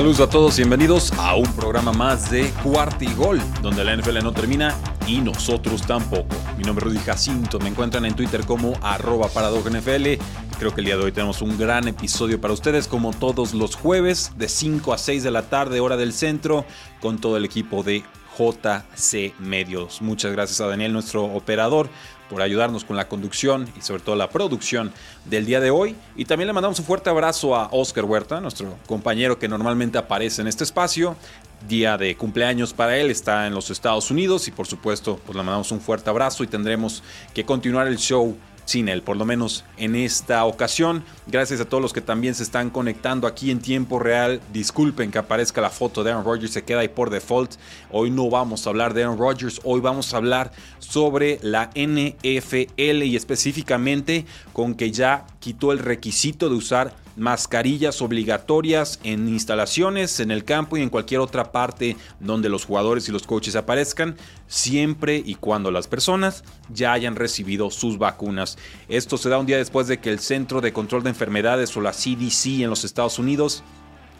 Saludos a todos, bienvenidos a un programa más de Cuarta y Gol, donde la NFL no termina y nosotros tampoco. Mi nombre es Rudy Jacinto, me encuentran en Twitter como arroba NFL. Creo que el día de hoy tenemos un gran episodio para ustedes, como todos los jueves, de 5 a 6 de la tarde, hora del centro, con todo el equipo de JC Medios. Muchas gracias a Daniel, nuestro operador, por ayudarnos con la conducción y sobre todo la producción del día de hoy. Y también le mandamos un fuerte abrazo a Oscar Huerta, nuestro compañero que normalmente aparece en este espacio. Día de cumpleaños para él, está en los Estados Unidos y por supuesto pues le mandamos un fuerte abrazo y tendremos que continuar el show sin él, por lo menos en esta ocasión. Gracias a todos los que también se están conectando aquí en tiempo real. Disculpen que aparezca la foto de Aaron Rodgers, se queda ahí por default. Hoy no vamos a hablar de Aaron Rodgers, hoy vamos a hablar sobre la NFL y específicamente con que ya quitó el requisito de usar mascarillas obligatorias en instalaciones, en el campo y en cualquier otra parte donde los jugadores y los coaches aparezcan, siempre y cuando las personas ya hayan recibido sus vacunas. Esto se da un día después de que el Centro de Control de Enfermedades o la CDC en los Estados Unidos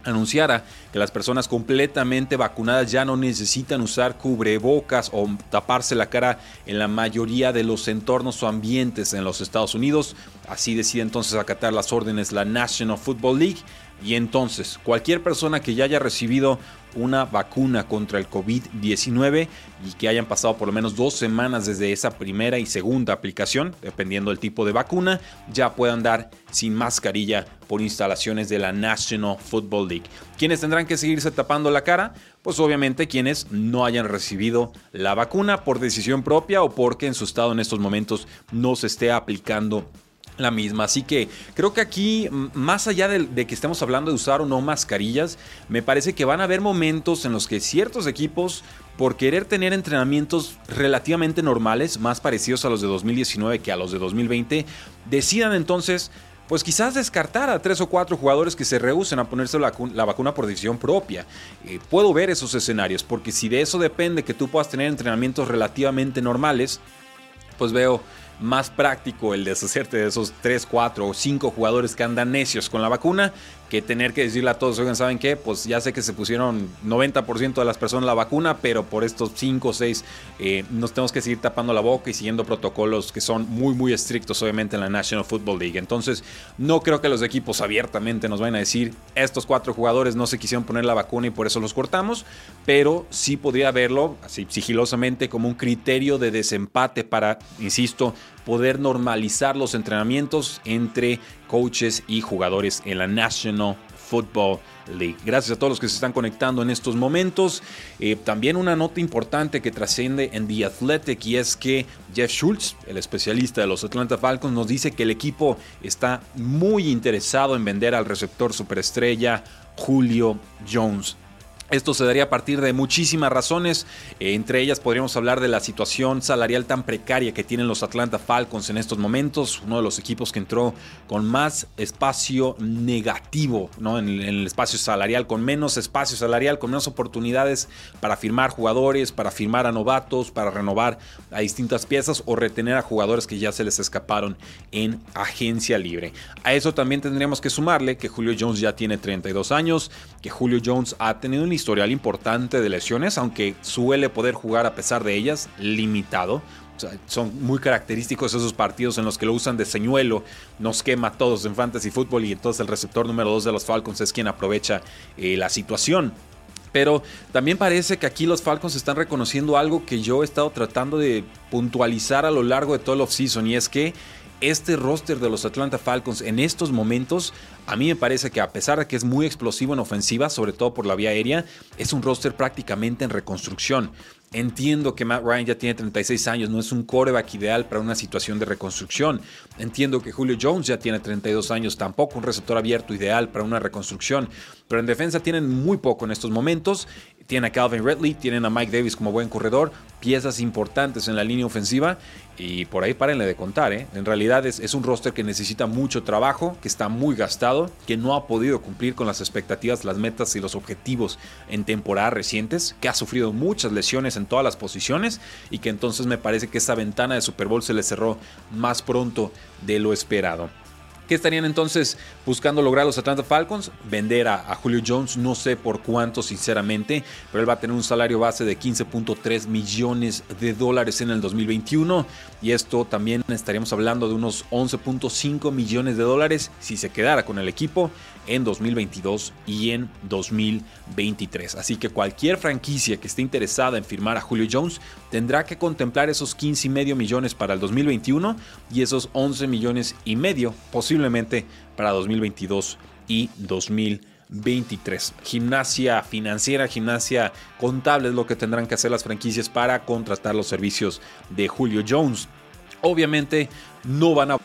anunciara que las personas completamente vacunadas ya no necesitan usar cubrebocas o taparse la cara en la mayoría de los entornos o ambientes en los Estados Unidos. Así decide entonces acatar las órdenes la National Football League y entonces cualquier persona que ya haya recibido una vacuna contra el COVID-19 y que hayan pasado por lo menos dos semanas desde esa primera y segunda aplicación, dependiendo del tipo de vacuna, ya puedan andar sin mascarilla por instalaciones de la National Football League. ¿Quiénes tendrán que seguirse tapando la cara? Pues obviamente quienes no hayan recibido la vacuna por decisión propia o porque en su estado en estos momentos no se esté aplicando la misma. Así que creo que aquí, más allá de, que estemos hablando de usar o no mascarillas, me parece que van a haber momentos en los que ciertos equipos, por querer tener entrenamientos relativamente normales, más parecidos a los de 2019 que a los de 2020, decidan entonces pues quizás descartar a tres o cuatro jugadores que se rehúsen a ponerse la, vacuna por decisión propia. Eh, puedo ver esos escenarios, porque si de eso depende que tú puedas tener entrenamientos relativamente normales, pues veo más práctico el deshacerte de esos 3, 4 o 5 jugadores que andan necios con la vacuna que tener que decirle a todos, oigan, ¿saben qué? Pues ya sé que se pusieron 90% de las personas la vacuna, pero por estos 5 o 6 eh, nos tenemos que seguir tapando la boca y siguiendo protocolos que son muy, muy estrictos, obviamente, en la National Football League. Entonces, no creo que los equipos abiertamente nos vayan a decir, estos cuatro jugadores no se quisieron poner la vacuna y por eso los cortamos, pero sí podría verlo, así sigilosamente, como un criterio de desempate para, insisto, poder normalizar los entrenamientos entre coaches y jugadores en la National Football League. Gracias a todos los que se están conectando en estos momentos. Eh, también una nota importante que trasciende en The Athletic y es que Jeff Schultz, el especialista de los Atlanta Falcons, nos dice que el equipo está muy interesado en vender al receptor superestrella Julio Jones. Esto se daría a partir de muchísimas razones, eh, entre ellas podríamos hablar de la situación salarial tan precaria que tienen los Atlanta Falcons en estos momentos, uno de los equipos que entró con más espacio negativo ¿no? en, el espacio salarial, con menos espacio salarial, con menos oportunidades para firmar jugadores, para firmar a novatos, para renovar a distintas piezas o retener a jugadores que ya se les escaparon en agencia libre. A eso también tendríamos que sumarle que Julio Jones ya tiene 32 años, que Julio Jones ha tenido un historial importante de lesiones, aunque suele poder jugar a pesar de ellas, limitado. son muy característicos esos partidos en los que lo usan de señuelo, nos quema a todos en fantasy fútbol y entonces el receptor número 2 de los Falcons es quien aprovecha eh, la situación. Pero también parece que aquí los Falcons están reconociendo algo que yo he estado tratando de puntualizar a lo largo de todo el offseason y es que este roster de los Atlanta Falcons en estos momentos, a mí me parece que a pesar de que es muy explosivo en ofensiva, sobre todo por la vía aérea, es un roster prácticamente en reconstrucción. Entiendo que Matt Ryan ya tiene 36 años, no es un coreback ideal para una situación de reconstrucción. Entiendo que Julio Jones ya tiene 32 años, tampoco un receptor abierto ideal para una reconstrucción. Pero en defensa tienen muy poco en estos momentos tienen a Calvin Ridley, tienen a Mike Davis como buen corredor, piezas importantes en la línea ofensiva y por ahí párenle de contar. ¿eh? En realidad es, es, un roster que necesita mucho trabajo, que está muy gastado, que no ha podido cumplir con las expectativas, las metas y los objetivos en temporadas recientes, que ha sufrido muchas lesiones en todas las posiciones y que entonces me parece que esa ventana de Super Bowl se le cerró más pronto de lo esperado. ¿Qué estarían entonces buscando lograr los Atlanta Falcons? Vender a, Julio Jones, no sé por cuánto sinceramente, pero él va a tener un salario base de 15.3 millones de dólares en el 2021 y esto también estaríamos hablando de unos 11.5 millones de dólares si se quedara con el equipo en 2022 y en 2023. Así que cualquier franquicia que esté interesada en firmar a Julio Jones tendrá que contemplar esos 15 y medio millones para el 2021 y esos 11 millones y medio posiblemente para 2022 y 2023. Gimnasia financiera, gimnasia contable es lo que tendrán que hacer las franquicias para contratar los servicios de Julio Jones. Obviamente no van a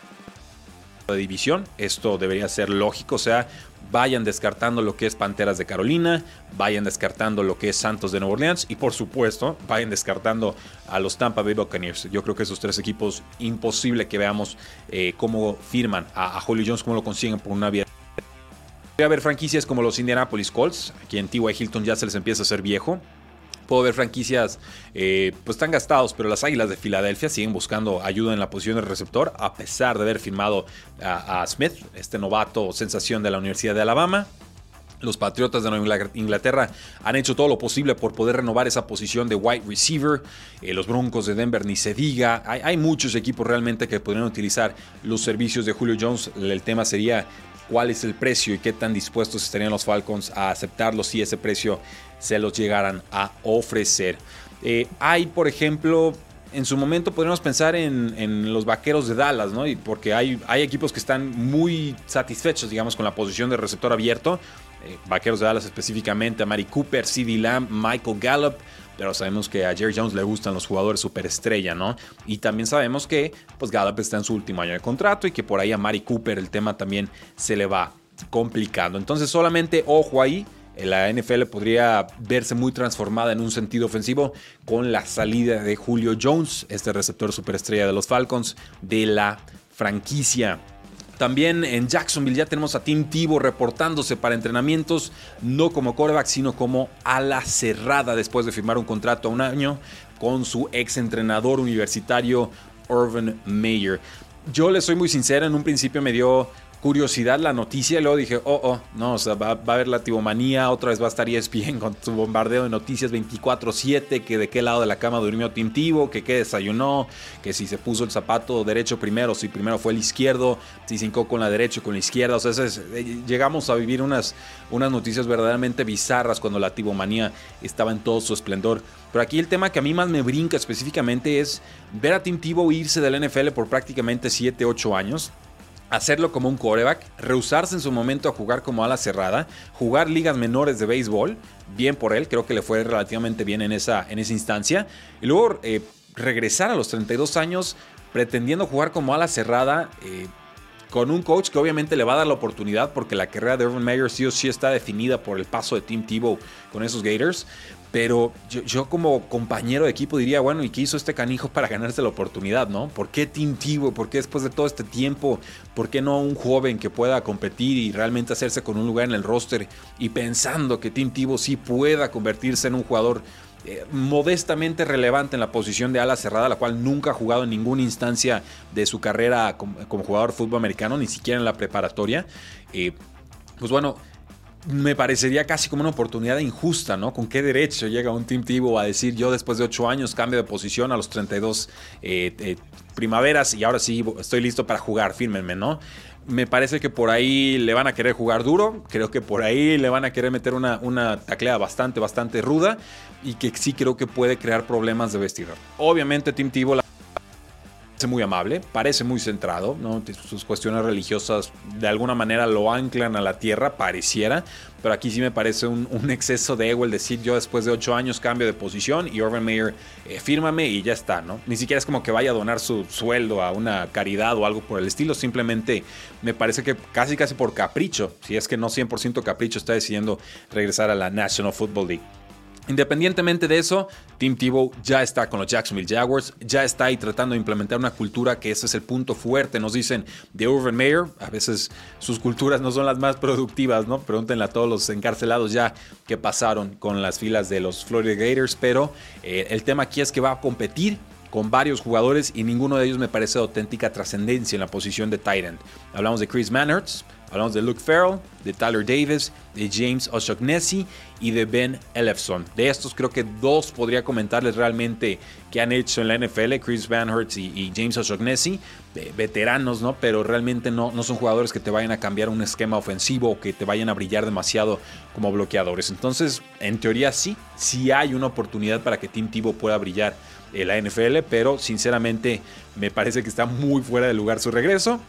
división. Esto debería ser lógico, o sea, vayan descartando lo que es Panteras de Carolina, vayan descartando lo que es Santos de Nueva Orleans y por supuesto vayan descartando a los Tampa Bay Buccaneers. Yo creo que esos tres equipos imposible que veamos eh, cómo firman a, Holly Jones, cómo lo consiguen por una vía. Voy a ver franquicias como los Indianapolis Colts, aquí en T.Y. Hilton ya se les empieza a hacer viejo. Puedo ver franquicias, eh, pues están gastados, pero las Águilas de Filadelfia siguen buscando ayuda en la posición del receptor, a pesar de haber firmado a, Smith, este novato sensación de la Universidad de Alabama. Los Patriotas de Nueva Inglaterra han hecho todo lo posible por poder renovar esa posición de wide receiver. Eh, los Broncos de Denver ni se diga. Hay, hay, muchos equipos realmente que podrían utilizar los servicios de Julio Jones. El tema sería cuál es el precio y qué tan dispuestos estarían los Falcons a aceptarlo si ese precio se los llegaran a ofrecer. Eh, hay, por ejemplo, en su momento podríamos pensar en, los vaqueros de Dallas, ¿no? Y porque hay, hay, equipos que están muy satisfechos, digamos, con la posición de receptor abierto. Eh, vaqueros de Dallas específicamente, a Mari Cooper, CD Lamb, Michael Gallup. Pero sabemos que a Jerry Jones le gustan los jugadores superestrella, ¿no? Y también sabemos que pues Gallup está en su último año de contrato y que por ahí a Mari Cooper el tema también se le va complicando. Entonces solamente ojo ahí la NFL podría verse muy transformada en un sentido ofensivo con la salida de Julio Jones, este receptor superestrella de los Falcons, de la franquicia. También en Jacksonville ya tenemos a Tim Tebow reportándose para entrenamientos, no como coreback, sino como ala cerrada después de firmar un contrato a un año con su ex entrenador universitario Irvin Mayer. Yo le soy muy sincero, en un principio me dio curiosidad la noticia y luego dije, oh, oh, no, o sea, va, a haber la tibomanía, otra vez va a estar ESPN con su bombardeo de noticias 24-7, que de qué lado de la cama durmió Tim Tibo, que qué desayunó, que si se puso el zapato derecho primero, si primero fue el izquierdo, si se hincó con la derecha con la izquierda, o sea, eh, llegamos a vivir unas, unas noticias verdaderamente bizarras cuando la tibomanía estaba en todo su esplendor. Pero aquí el tema que a mí más me brinca específicamente es ver a Tim Tebow irse del NFL por prácticamente 7, 8 años hacerlo como un coreback, rehusarse en su momento a jugar como ala cerrada, jugar ligas menores de béisbol, bien por él, creo que le fue relativamente bien en esa, en esa instancia, y luego eh, regresar a los 32 años pretendiendo jugar como ala cerrada. Eh, con un coach que obviamente le va a dar la oportunidad porque la carrera de Urban Meyer sí o sí está definida por el paso de Tim Tebow con esos Gators. Pero yo, como compañero de equipo diría, bueno, ¿y qué hizo este canijo para ganarse la oportunidad, no? ¿Por qué Tim Tebow? ¿Por qué después de todo este tiempo? ¿Por qué no un joven que pueda competir y realmente hacerse con un lugar en el roster y pensando que Tim Tebow sí pueda convertirse en un jugador eh, modestamente relevante en la posición de ala cerrada, la cual nunca ha jugado en ninguna instancia de su carrera como, jugador de fútbol americano, ni siquiera en la preparatoria? Eh, pues bueno, me parecería casi como una oportunidad injusta, ¿no? ¿Con qué derecho llega un Team Tivo a decir yo después de 8 años cambio de posición a los 32 eh, eh, primaveras y ahora sí estoy listo para jugar, fírmenme, ¿no? Me parece que por ahí le van a querer jugar duro, creo que por ahí le van a querer meter una, una taclea bastante, bastante ruda y que sí creo que puede crear problemas de vestidor. Obviamente Team Tivo Es muy amable, parece muy centrado, ¿no? sus cuestiones religiosas de alguna manera lo anclan a la tierra, pareciera, pero aquí sí me parece un, exceso de ego el decir yo después de ocho años cambio de posición y Urban Meyer eh, fírmame y ya está, ¿no? Ni siquiera es como que vaya a donar su sueldo a una caridad o algo por el estilo, simplemente me parece que casi casi por capricho, si es que no 100% capricho, está decidiendo regresar a la National Football League. Independientemente de eso, Tim Tebow ya está con los Jacksonville Jaguars, ya está ahí tratando de implementar una cultura que ese es el punto fuerte, nos dicen de Urban Meyer, a veces sus culturas no son las más productivas, ¿no? Pregúntenle a todos los encarcelados ya que pasaron con las filas de los Florida Gators, pero eh, el tema aquí es que va a competir con varios jugadores y ninguno de ellos me parece de auténtica trascendencia en la posición de end. Hablamos de Chris Manhertz, Hablamos de Luke Farrell, de Tyler Davis, de James O'Shaughnessy y de Ben Elefson. De estos creo que dos podría comentarles realmente que han hecho en la NFL, Chris Van Hertz y, James O'Shaughnessy, veteranos, ¿no? Pero realmente no, no son jugadores que te vayan a cambiar un esquema ofensivo o que te vayan a brillar demasiado como bloqueadores. Entonces, en teoría sí, sí hay una oportunidad para que Tim Tebow pueda brillar en la NFL, pero sinceramente me parece que está muy fuera de lugar su regreso.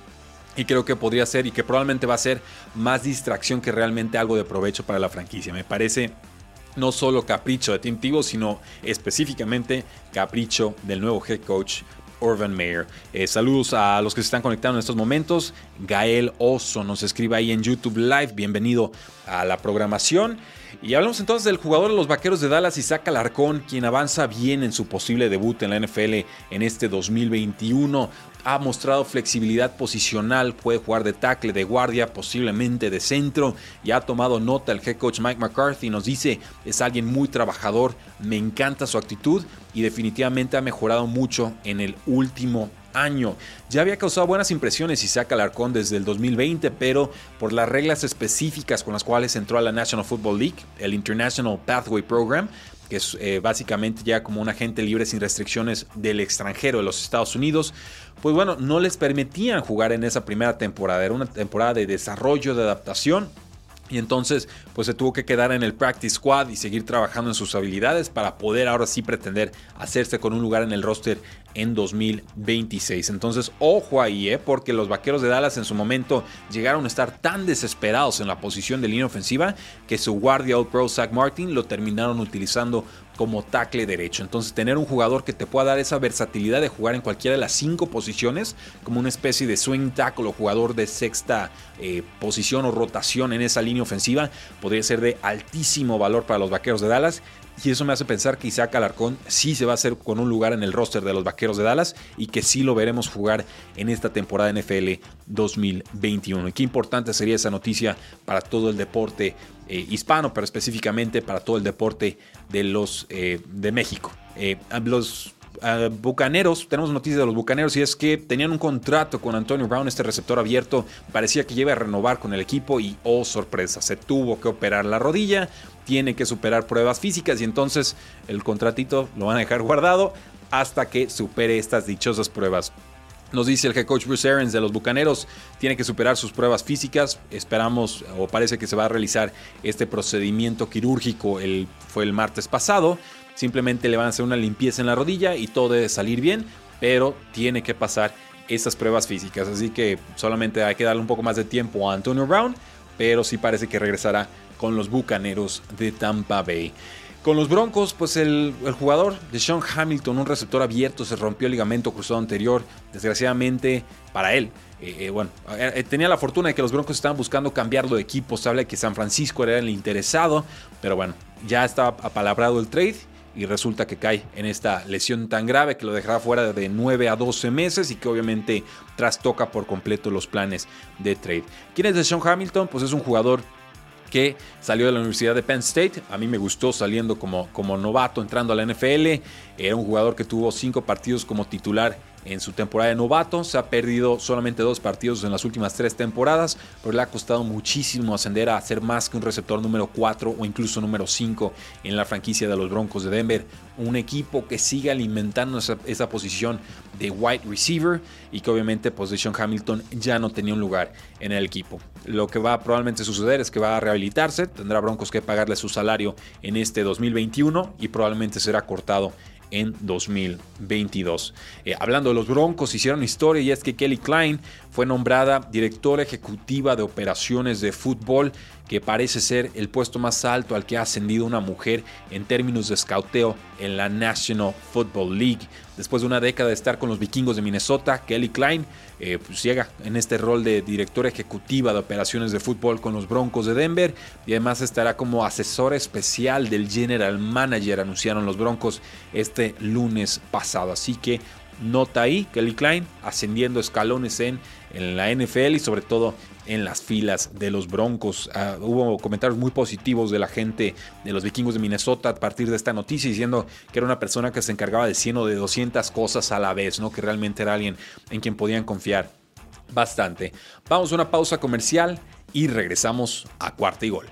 Y creo que podría ser y que probablemente va a ser más distracción que realmente algo de provecho para la franquicia. Me parece no solo capricho de Tim Tebow, sino específicamente capricho del nuevo head coach Urban Mayer. Eh, saludos a los que se están conectando en estos momentos. Gael Oso nos escribe ahí en YouTube Live. Bienvenido a la programación. Y hablamos entonces del jugador de los Vaqueros de Dallas, Isaac Alarcón, quien avanza bien en su posible debut en la NFL en este 2021 ha mostrado flexibilidad posicional, puede jugar de tackle, de guardia, posiblemente de centro y ha tomado nota el head coach Mike McCarthy. Nos dice, es alguien muy trabajador, me encanta su actitud y definitivamente ha mejorado mucho en el último año. Ya había causado buenas impresiones Isaac Alarcón desde el 2020, pero por las reglas específicas con las cuales entró a la National Football League, el International Pathway Program, que es eh, básicamente ya como un agente libre sin restricciones del extranjero de los Estados Unidos, pues bueno, no les permitían jugar en esa primera temporada. Era una temporada de desarrollo, de adaptación. Y entonces, pues se tuvo que quedar en el practice squad y seguir trabajando en sus habilidades para poder ahora sí pretender hacerse con un lugar en el roster en 2026. Entonces, ojo ahí, ¿eh? porque los vaqueros de Dallas en su momento llegaron a estar tan desesperados en la posición de línea ofensiva que su guardia All Pro Zach Martin lo terminaron utilizando como tackle derecho. Entonces, tener un jugador que te pueda dar esa versatilidad de jugar en cualquiera de las cinco posiciones, como una especie de swing tackle o jugador de sexta eh, posición o rotación en esa línea ofensiva, podría ser de altísimo valor para los vaqueros de Dallas. Y eso me hace pensar que Isaac Alarcón sí se va a hacer con un lugar en el roster de los Vaqueros de Dallas y que sí lo veremos jugar en esta temporada NFL 2021. Y qué importante sería esa noticia para todo el deporte eh, hispano, pero específicamente para todo el deporte de los eh, de México. Eh, los Bucaneros, tenemos noticias de los Bucaneros y es que tenían un contrato con Antonio Brown, este receptor abierto, parecía que iba a renovar con el equipo y oh sorpresa, se tuvo que operar la rodilla, tiene que superar pruebas físicas y entonces el contratito lo van a dejar guardado hasta que supere estas dichosas pruebas. Nos dice el head coach Bruce Arians de los Bucaneros, tiene que superar sus pruebas físicas. Esperamos o parece que se va a realizar este procedimiento quirúrgico. El, fue el martes pasado. Simplemente le van a hacer una limpieza en la rodilla y todo debe salir bien, pero tiene que pasar estas pruebas físicas. Así que solamente hay que darle un poco más de tiempo a Antonio Brown, pero sí parece que regresará con los Bucaneros de Tampa Bay. Con los Broncos, pues el, jugador de Sean Hamilton, un receptor abierto, se rompió el ligamento cruzado anterior. Desgraciadamente para él. Eh, eh, bueno, eh, tenía la fortuna de que los Broncos estaban buscando cambiarlo de equipo. Se habla que San Francisco era el interesado. Pero bueno, ya está apalabrado el trade y resulta que cae en esta lesión tan grave que lo dejará fuera de 9 a 12 meses y que obviamente trastoca por completo los planes de trade. ¿Quién es de Sean Hamilton? Pues es un jugador que salió de la Universidad de Penn State. A mí me gustó saliendo como, como novato, entrando a la NFL. Era un jugador que tuvo cinco partidos como titular en su temporada de novato. Se ha perdido solamente dos partidos en las últimas tres temporadas, pero le ha costado muchísimo ascender a ser más que un receptor número 4 o incluso número 5 en la franquicia de los Broncos de Denver. Un equipo que sigue alimentando esa, posición de wide receiver y que obviamente posición Hamilton ya no tenía un lugar en el equipo. Lo que va a probablemente suceder es que va a rehabilitarse, tendrá Broncos que pagarle su salario en este 2021 y probablemente será cortado en 2022. Eh, hablando de los Broncos, hicieron historia y es que Kelly Klein fue nombrada directora ejecutiva de operaciones de fútbol, que parece ser el puesto más alto al que ha ascendido una mujer en términos de escauteo en la National Football League. Después de una década de estar con los vikingos de Minnesota, Kelly Klein eh, pues llega en este rol de directora ejecutiva de operaciones de fútbol con los Broncos de Denver y además estará como asesora especial del general manager, anunciaron los Broncos este lunes pasado. Así que nota ahí Kelly Klein ascendiendo escalones en, en la NFL y sobre todo en las filas de los Broncos. Ah, hubo comentarios muy positivos de la gente de los vikingos de Minnesota a partir de esta noticia, diciendo que era una persona que se encargaba de 100 o de 200 cosas a la vez, ¿no? que realmente era alguien en quien podían confiar bastante. Vamos a una pausa comercial y regresamos a cuarta y gol.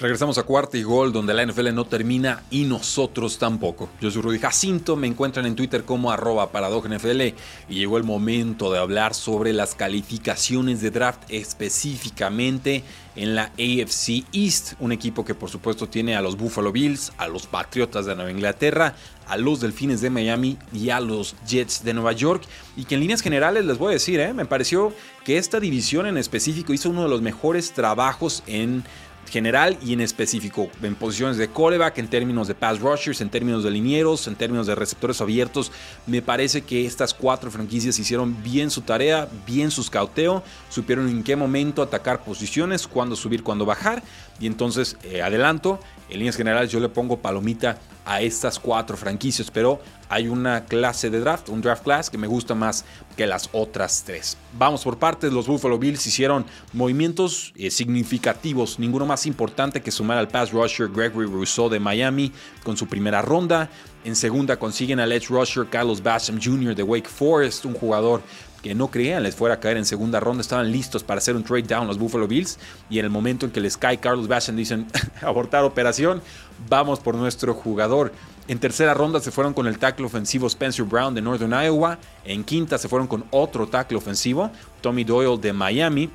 Regresamos a cuarta y gol, donde la NFL no termina y nosotros tampoco. Yo soy Rudy Jacinto, me encuentran en Twitter como arroba NFL y llegó el momento de hablar sobre las calificaciones de draft específicamente en la AFC East, un equipo que por supuesto tiene a los Buffalo Bills, a los Patriotas de Nueva Inglaterra, a los Delfines de Miami y a los Jets de Nueva York. Y que en líneas generales les voy a decir, ¿eh? me pareció que esta división en específico hizo uno de los mejores trabajos en general y en específico, en posiciones de coreback, en términos de pass rushers, en términos de linieros, en términos de receptores abiertos. Me parece que estas cuatro franquicias hicieron bien su tarea, bien su scouteo, supieron en qué momento atacar posiciones, cuándo subir, cuándo bajar. Y entonces, eh, adelanto, en líneas generales yo le pongo palomita a estas cuatro franquicias, pero hay una clase de draft, un draft class que me gusta más que las otras tres. Vamos por partes, los Buffalo Bills hicieron movimientos eh, significativos, ninguno más importante que sumar al pass rusher Gregory Rousseau de Miami con su primera ronda. En segunda consiguen al edge rusher Carlos Basham Jr. de Wake Forest, un jugador que no creían les fuera a caer en segunda ronda, estaban listos para hacer un trade down los Buffalo Bills y en el momento en que les cae Carlos Basham dicen abortar operación, vamos por nuestro jugador. En tercera ronda se fueron con el tackle ofensivo Spencer Brown de Northern Iowa. En quinta se fueron con otro tackle ofensivo, Tommy Doyle de Miami.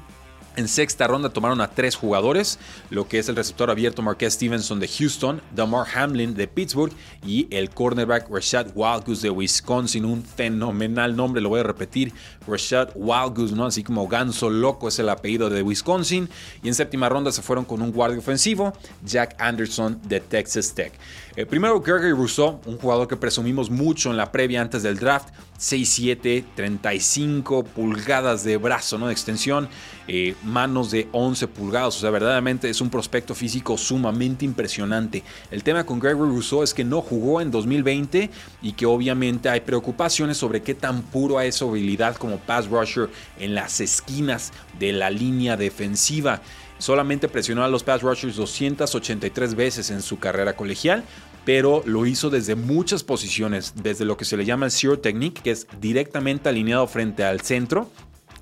En sexta ronda tomaron a tres jugadores, lo que es el receptor abierto Marquez Stevenson de Houston, Damar Hamlin de Pittsburgh y el cornerback Rashad Wildgoose de Wisconsin. Un fenomenal nombre, lo voy a repetir, Rashad Wildgoose, ¿no? así como Ganso Loco es el apellido de Wisconsin. Y en séptima ronda se fueron con un guardia ofensivo, Jack Anderson de Texas Tech. Eh, primero, Gregory Rousseau, un jugador que presumimos mucho en la previa antes del draft, 6'7, 35 pulgadas de brazo, ¿no? De extensión, eh, manos de 11 pulgadas, o sea, verdaderamente es un prospecto físico sumamente impresionante. El tema con Gregory Rousseau es que no jugó en 2020 y que obviamente hay preocupaciones sobre qué tan puro es su habilidad como pass rusher en las esquinas de la línea defensiva. Solamente presionó a los pass rushers 283 veces en su carrera colegial, pero lo hizo desde muchas posiciones, desde lo que se le llama el zero technique, que es directamente alineado frente al centro,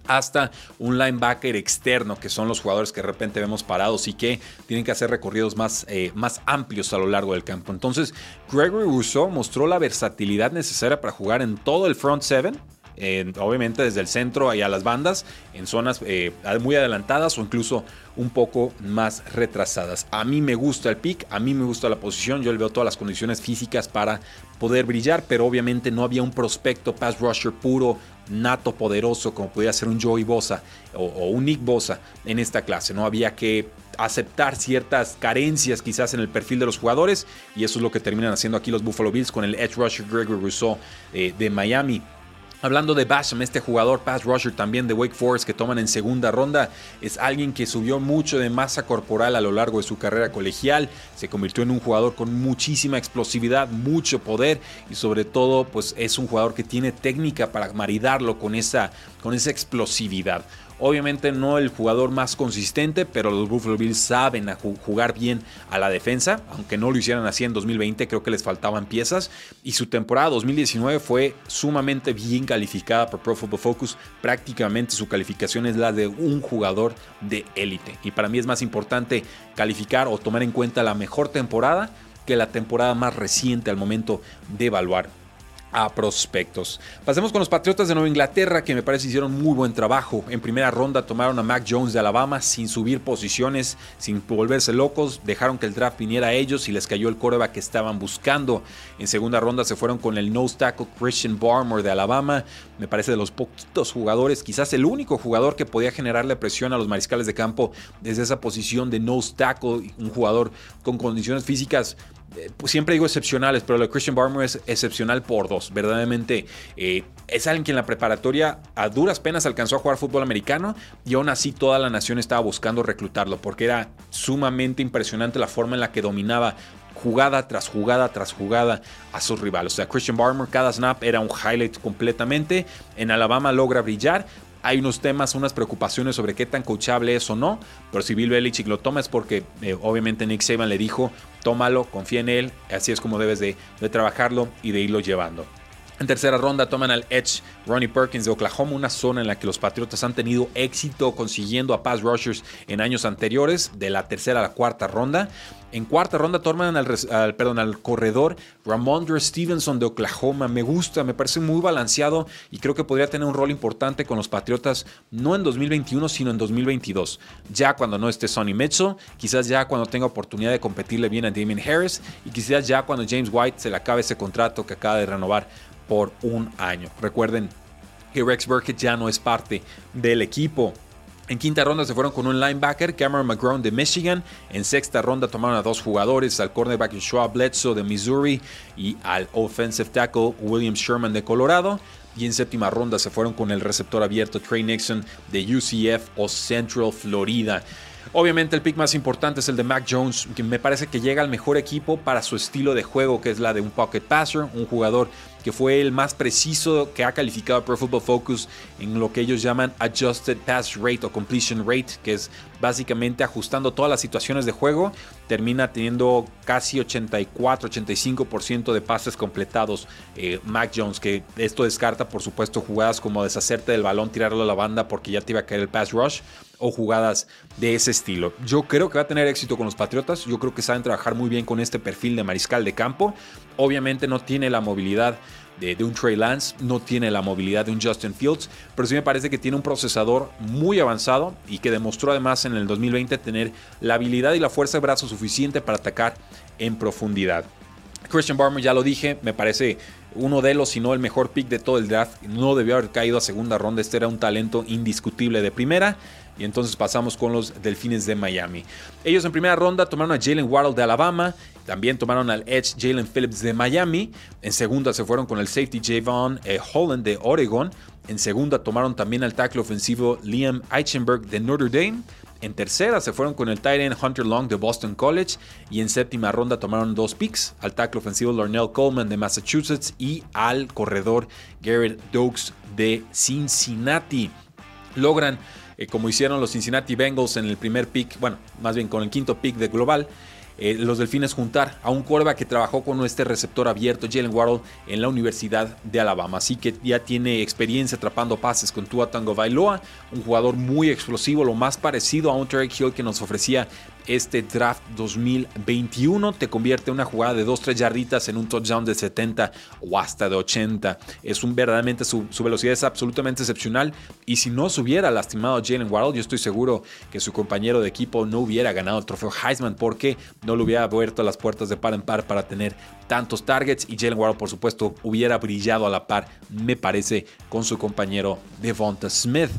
hasta un linebacker externo, que son los jugadores que de repente vemos parados y que tienen que hacer recorridos más, eh, más amplios a lo largo del campo. Entonces, Gregory Rousseau mostró la versatilidad necesaria para jugar en todo el front seven obviamente desde el centro a las bandas, en zonas eh, muy adelantadas o incluso un poco más retrasadas. A mí me gusta el pick, a mí me gusta la posición, yo le veo todas las condiciones físicas para poder brillar, pero obviamente no había un prospecto pass rusher puro, nato, poderoso, como podía ser un Joey Bosa o, o un Nick Bosa en esta clase. No había que aceptar ciertas carencias quizás en el perfil de los jugadores y eso es lo que terminan haciendo aquí los Buffalo Bills con el edge rusher Gregory Rousseau eh, de Miami. Hablando de Basham, este jugador pass rusher también de Wake Forest que toman en segunda ronda, es alguien que subió mucho de masa corporal a lo largo de su carrera colegial, se convirtió en un jugador con muchísima explosividad, mucho poder y sobre todo pues es un jugador que tiene técnica para maridarlo con esa, con esa explosividad. Obviamente no el jugador más consistente, pero los Buffalo Bills saben jugar bien a la defensa, aunque no lo hicieran así en 2020, creo que les faltaban piezas. Y su temporada 2019 fue sumamente bien calificada por Pro Football Focus. Prácticamente su calificación es la de un jugador de élite. Y para mí es más importante calificar o tomar en cuenta la mejor temporada que la temporada más reciente al momento de evaluar a prospectos. Pasemos con los Patriotas de Nueva Inglaterra, que me parece hicieron muy buen trabajo. En primera ronda tomaron a Mac Jones de Alabama sin subir posiciones, sin volverse locos, dejaron que el draft viniera a ellos y les cayó el coreback que estaban buscando. En segunda ronda se fueron con el nose tackle Christian Barmore de Alabama. Me parece de los poquitos jugadores, quizás el único jugador que podía generarle presión a los mariscales de campo desde esa posición de nose tackle, un jugador con condiciones físicas siempre digo excepcionales, pero lo de Christian Barmore es excepcional por dos. Verdaderamente eh, es alguien que en la preparatoria a duras penas alcanzó a jugar fútbol americano y aún así toda la nación estaba buscando reclutarlo porque era sumamente impresionante la forma en la que dominaba jugada tras jugada tras jugada a sus rivales. O sea, Christian Barmore cada snap era un highlight completamente. En Alabama logra brillar, hay unos temas, unas preocupaciones sobre qué tan coachable es o no, pero si Bill Belichick lo toma es porque eh, obviamente Nick Saban le dijo, tómalo, confía en él, así es como debes de, de trabajarlo y de irlo llevando. En tercera ronda toman al Edge Ronnie Perkins de Oklahoma, una zona en la que los Patriotas han tenido éxito consiguiendo a pass rushers en años anteriores, de la tercera a la cuarta ronda. En cuarta ronda toman al, perdón, al corredor Ramondre Stevenson de Oklahoma. Me gusta, me parece muy balanceado y creo que podría tener un rol importante con los Patriotas, no en 2021, sino en 2022. Ya cuando no esté Sonny Mitchell, quizás ya cuando tenga oportunidad de competirle bien a Damien Harris y quizás ya cuando James White se le acabe ese contrato que acaba de renovar por un año. Recuerden que Rex Burkett ya no es parte del equipo. En quinta ronda se fueron con un linebacker, Cameron McGrone de Michigan. En sexta ronda tomaron a dos jugadores, al cornerback Joshua Bledsoe de Missouri y al offensive tackle William Sherman de Colorado. Y en séptima ronda se fueron con el receptor abierto Trey Nixon de UCF o Central Florida. Obviamente el pick más importante es el de Mac Jones, que me parece que llega al mejor equipo para su estilo de juego, que es la de un pocket passer, un jugador que fue el más preciso que ha calificado Pro Football Focus en lo que ellos llaman Adjusted Pass Rate o Completion Rate, que es básicamente ajustando todas las situaciones de juego, termina teniendo casi 84-85% de pases completados eh, Mac Jones, que esto descarta por supuesto jugadas como deshacerte del balón, tirarlo a la banda porque ya te iba a caer el pass rush o jugadas de ese estilo. Yo creo que va a tener éxito con los Patriotas, yo creo que saben trabajar muy bien con este perfil de mariscal de campo, obviamente no tiene la movilidad de, un Trey Lance, no tiene la movilidad de un Justin Fields, pero sí me parece que tiene un procesador muy avanzado y que demostró además en el 2020 tener la habilidad y la fuerza de brazo suficiente para atacar en profundidad. Christian Barmer, ya lo dije, me parece uno de los, si no el mejor pick de todo el draft. No debió haber caído a segunda ronda. Este era un talento indiscutible de primera. Y entonces pasamos con los Delfines de Miami. Ellos en primera ronda tomaron a Jalen Waddle de Alabama. También tomaron al Edge Jalen Phillips de Miami. En segunda se fueron con el safety Javon eh, Holland de Oregon. En segunda tomaron también al tackle ofensivo Liam Eichenberg de Notre Dame. En tercera se fueron con el tight end Hunter Long de Boston College. Y en séptima ronda tomaron dos picks, al tackle ofensivo Lornell Coleman de Massachusetts y al corredor Garrett Dokes de Cincinnati. Logran, eh, como hicieron los Cincinnati Bengals en el primer pick, bueno, más bien con el quinto pick de global, eh, los Delfines juntar a un quarterback que trabajó con este receptor abierto, Jalen Waddle, en la Universidad de Alabama. Así que ya tiene experiencia atrapando pases con Tua Tango Bailoa, un jugador muy explosivo, lo más parecido a un Tarek Hill que nos ofrecía este draft 2021 te convierte una jugada de 2-3 yarditas en un touchdown de 70 o hasta de 80. Es un verdaderamente su, velocidad es absolutamente excepcional y si no se hubiera lastimado Jalen Waddle, yo estoy seguro que su compañero de equipo no hubiera ganado el trofeo Heisman porque no le hubiera abierto las puertas de par en par para tener tantos targets y Jalen Waddle por supuesto hubiera brillado a la par, me parece, con su compañero Devonta Smith.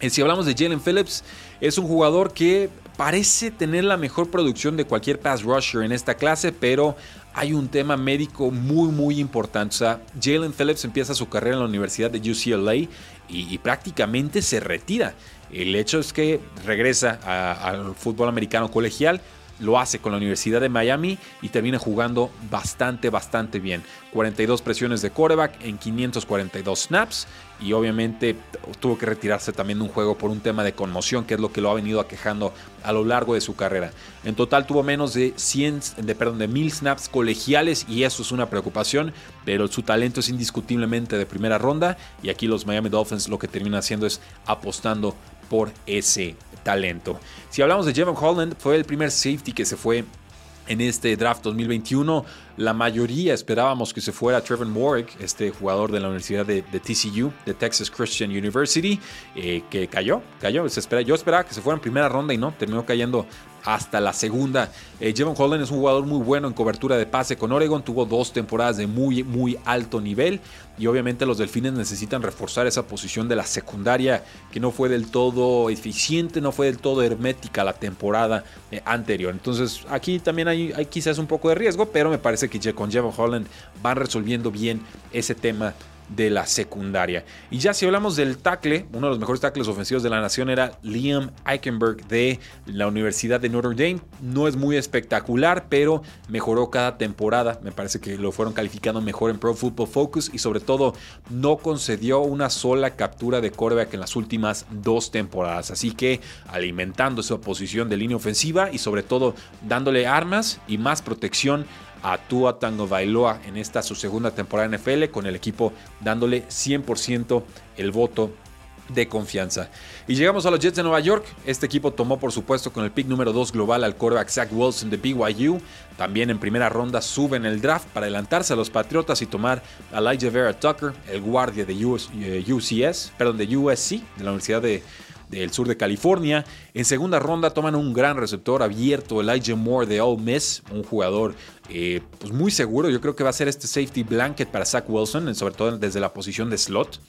Y si hablamos de Jalen Phillips, es un jugador que parece tener la mejor producción de cualquier pass rusher en esta clase, pero hay un tema médico muy muy importante. O sea, Jalen Phillips empieza su carrera en la Universidad de UCLA y, prácticamente se retira. El hecho es que regresa al fútbol americano colegial, lo hace con la Universidad de Miami y termina jugando bastante, bastante bien. 42 presiones de quarterback en 542 snaps y obviamente tuvo que retirarse también de un juego por un tema de conmoción, que es lo que lo ha venido aquejando a lo largo de su carrera. En total tuvo menos de 100, de, perdón, de 1000 snaps colegiales y eso es una preocupación, pero su talento es indiscutiblemente de primera ronda y aquí los Miami Dolphins lo que terminan haciendo es apostando por ese talento. Si hablamos de Jevon Holland, fue el primer safety que se fue en este draft 2021. La mayoría esperábamos que se fuera Trevor Warwick, este jugador de la Universidad de, TCU, de Texas Christian University, eh, que cayó, cayó. Se espera, yo esperaba que se fuera en primera ronda y no, terminó cayendo hasta la segunda. Eh, Holland es un jugador muy bueno en cobertura de pase con Oregon, tuvo dos temporadas de muy, muy alto nivel y obviamente los Delfines necesitan reforzar esa posición de la secundaria que no fue del todo eficiente, no fue del todo hermética la temporada eh, anterior. Entonces aquí también hay, hay, quizás un poco de riesgo, pero me parece que con Jevon Holland van resolviendo bien ese tema de la secundaria. Y ya si hablamos del tackle, uno de los mejores tackles ofensivos de la nación era Liam Eichenberg de la Universidad de Notre Dame. No es muy espectacular, pero mejoró cada temporada. Me parece que lo fueron calificando mejor en Pro Football Focus y sobre todo no concedió una sola captura de quarterback en las últimas dos temporadas. Así que alimentando esa posición de línea ofensiva y sobre todo dándole armas y más protección a Tango Bailoa en esta su segunda temporada en NFL, con el equipo dándole 100% el voto de confianza. Y llegamos a los Jets de Nueva York. Este equipo tomó, por supuesto, con el pick número 2 global al quarterback Zach Wilson de BYU. También en primera ronda suben el draft para adelantarse a los Patriotas y tomar a Elijah Vera Tucker, el guardia de UCS, perdón, de USC, de la Universidad de, del sur de California. En segunda ronda toman un gran receptor abierto, Elijah Moore de Ole Miss, un jugador eh, pues muy seguro. Yo creo que va a ser este safety blanket para Zach Wilson, sobre todo desde la posición de slot.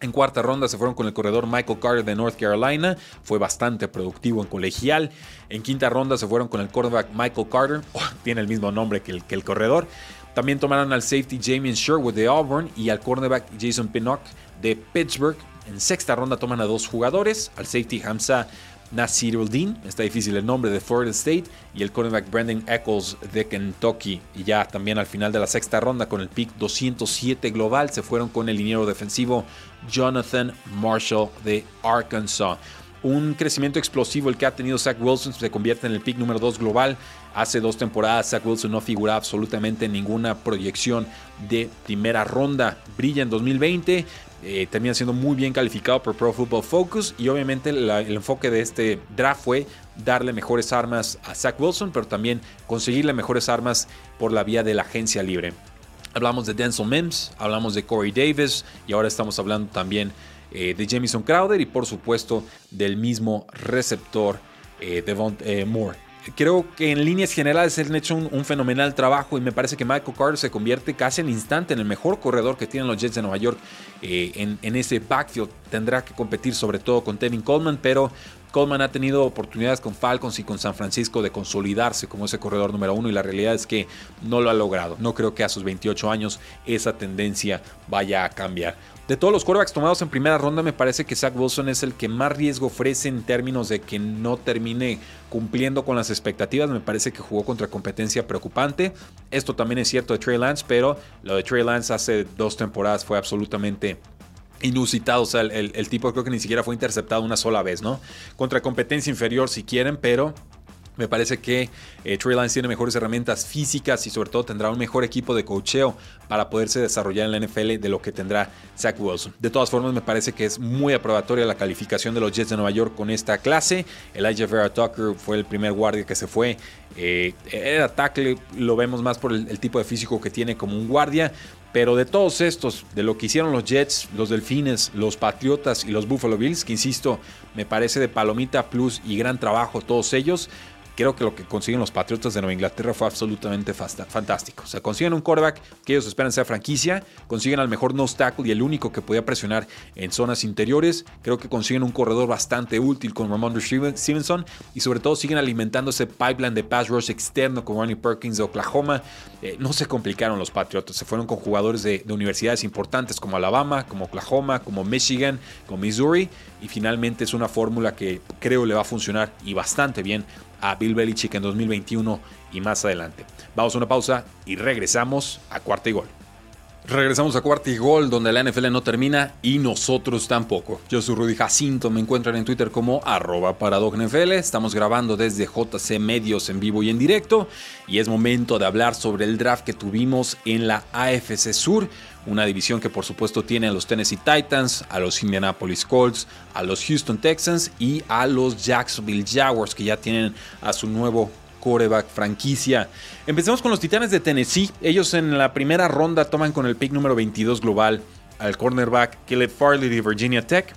En cuarta ronda se fueron con el corredor Michael Carter de North Carolina. Fue bastante productivo en colegial. En quinta ronda se fueron con el cornerback Michael Carter. Oh, tiene el mismo nombre que el, corredor. También tomaron al safety Jamie Sherwood de Auburn y al cornerback Jason Pinnock de Pittsburgh. En sexta ronda toman a dos jugadores, al safety Hamza Nasiruddin, está difícil el nombre, de Florida State, y el cornerback Brandon Eccles de Kentucky. Y ya también al final de la sexta ronda, con el pick 207 global, se fueron con el liniero defensivo Jonathan Marshall de Arkansas. Un crecimiento explosivo el que ha tenido Zach Wilson se convierte en el pick número 2 global. Hace dos temporadas Zach Wilson no figuraba absolutamente en ninguna proyección de primera ronda. Brilla en 2020, eh, termina siendo muy bien calificado por Pro Football Focus y obviamente el enfoque de este draft fue darle mejores armas a Zach Wilson, pero también conseguirle mejores armas por la vía de la agencia libre. Hablamos de Denzel Mims, hablamos de Corey Davis y ahora estamos hablando también eh, de Jamison Crowder y por supuesto del mismo receptor eh, Devon Moore creo que en líneas generales han hecho un, fenomenal trabajo y me parece que Michael Carter se convierte casi al instante en el mejor corredor que tienen los Jets de Nueva York eh, en, en, ese backfield. Tendrá que competir sobre todo con Tevin Coleman, pero Coleman ha tenido oportunidades con Falcons y con San Francisco de consolidarse como ese corredor número uno y la realidad es que no lo ha logrado. No creo que a sus 28 años esa tendencia vaya a cambiar. De todos los quarterbacks tomados en primera ronda, me parece que Zach Wilson es el que más riesgo ofrece en términos de que no termine cumpliendo con las expectativas. Me parece que jugó contra competencia preocupante. Esto también es cierto de Trey Lance, pero lo de Trey Lance hace dos temporadas fue absolutamente inusitado. O sea, el, tipo creo que ni siquiera fue interceptado una sola vez, ¿no? Contra competencia inferior si quieren, pero me parece que eh, Trey Lance tiene mejores herramientas físicas y sobre todo tendrá un mejor equipo de cocheo para poderse desarrollar en la NFL de lo que tendrá Zach Wilson. De todas formas, me parece que es muy aprobatoria la calificación de los Jets de Nueva York con esta clase. Elijah Vera Tucker fue el primer guardia que se fue. Eh, era tackle, lo vemos más por el, el tipo de físico que tiene como un guardia, pero de todos estos, de lo que hicieron los Jets, los Delfines, los Patriotas y los Buffalo Bills, que insisto, me parece de palomita plus y gran trabajo todos ellos, creo que lo que consiguen los Patriotas de Nueva Inglaterra fue absolutamente fantástico. O sea, consiguen un quarterback que ellos esperan sea franquicia, consiguen al mejor no tackle y el único que podía presionar en zonas interiores. Creo que consiguen un corredor bastante útil con Ramondre Stevenson y sobre todo siguen alimentando ese pipeline de pass rush externo con Ronnie Perkins de Oklahoma. Eh, no se complicaron los Patriotas, se fueron con jugadores de, de universidades importantes como Alabama, como Oklahoma, como Michigan, como Missouri y finalmente es una fórmula que creo le va a funcionar y bastante bien a Bill Belichick en 2021 y más adelante. Vamos a una pausa y regresamos a cuarta y gol. Regresamos a cuarta y gol, donde la NFL no termina y nosotros tampoco. Yo soy Rudy Jacinto, me encuentran en Twitter como arroba. Estamos grabando desde JC Medios en vivo y en directo y es momento de hablar sobre el draft que tuvimos en la AFC Sur, una división que por supuesto tiene a los Tennessee Titans, a los Indianapolis Colts, a los Houston Texans y a los Jacksonville Jaguars que ya tienen a su nuevo coreback franquicia. Empecemos con los Titanes de Tennessee. Ellos en la primera ronda toman con el pick número 22 global al cornerback Caleb Farley de Virginia Tech.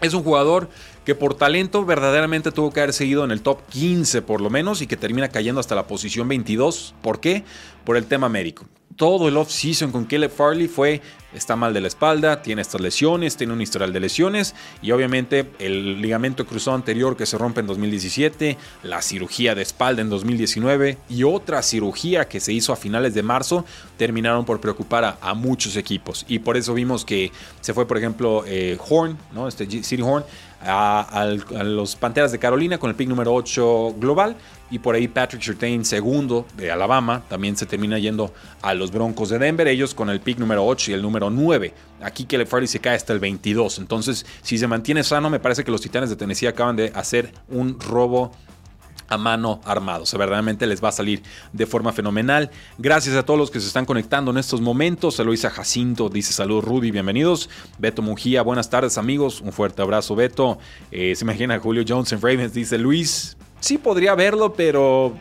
Es un jugador que por talento verdaderamente tuvo que haber seguido en el top 15 por lo menos y que termina cayendo hasta la posición 22. ¿Por qué? Por el tema médico todo el off-season con Caleb Farley fue, está mal de la espalda, tiene estas lesiones, tiene un historial de lesiones y obviamente el ligamento cruzado anterior que se rompe en 2017, la cirugía de espalda en 2019 y otra cirugía que se hizo a finales de marzo terminaron por preocupar a, muchos equipos y por eso vimos que se fue por ejemplo eh, Horn, ¿no? este City Horn a, los Panteras de Carolina con el pick número 8 global. Y por ahí Patrick Surtain, segundo de Alabama, también se termina yendo a los Broncos de Denver, ellos con el pick número 8 y el número 9. Aquí Kelly Farley se cae hasta el 22. Entonces, si se mantiene sano, me parece que los Titanes de Tennessee acaban de hacer un robo a mano armado. O sea, verdaderamente les va a salir de forma fenomenal. Gracias a todos los que se están conectando en estos momentos. Se Jacinto, dice salud Rudy, bienvenidos. Beto Mujía, buenas tardes amigos. Un fuerte abrazo Beto. Eh, se imagina Julio Jones en Ravens, dice Luis. Sí podría verlo, pero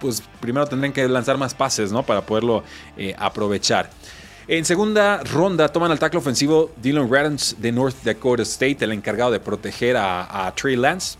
pues primero tendrían que lanzar más pases, ¿no? Para poderlo eh, aprovechar. En segunda ronda toman al tackle ofensivo Dylan Radens de North Dakota State, el encargado de proteger a, a Trey Lance.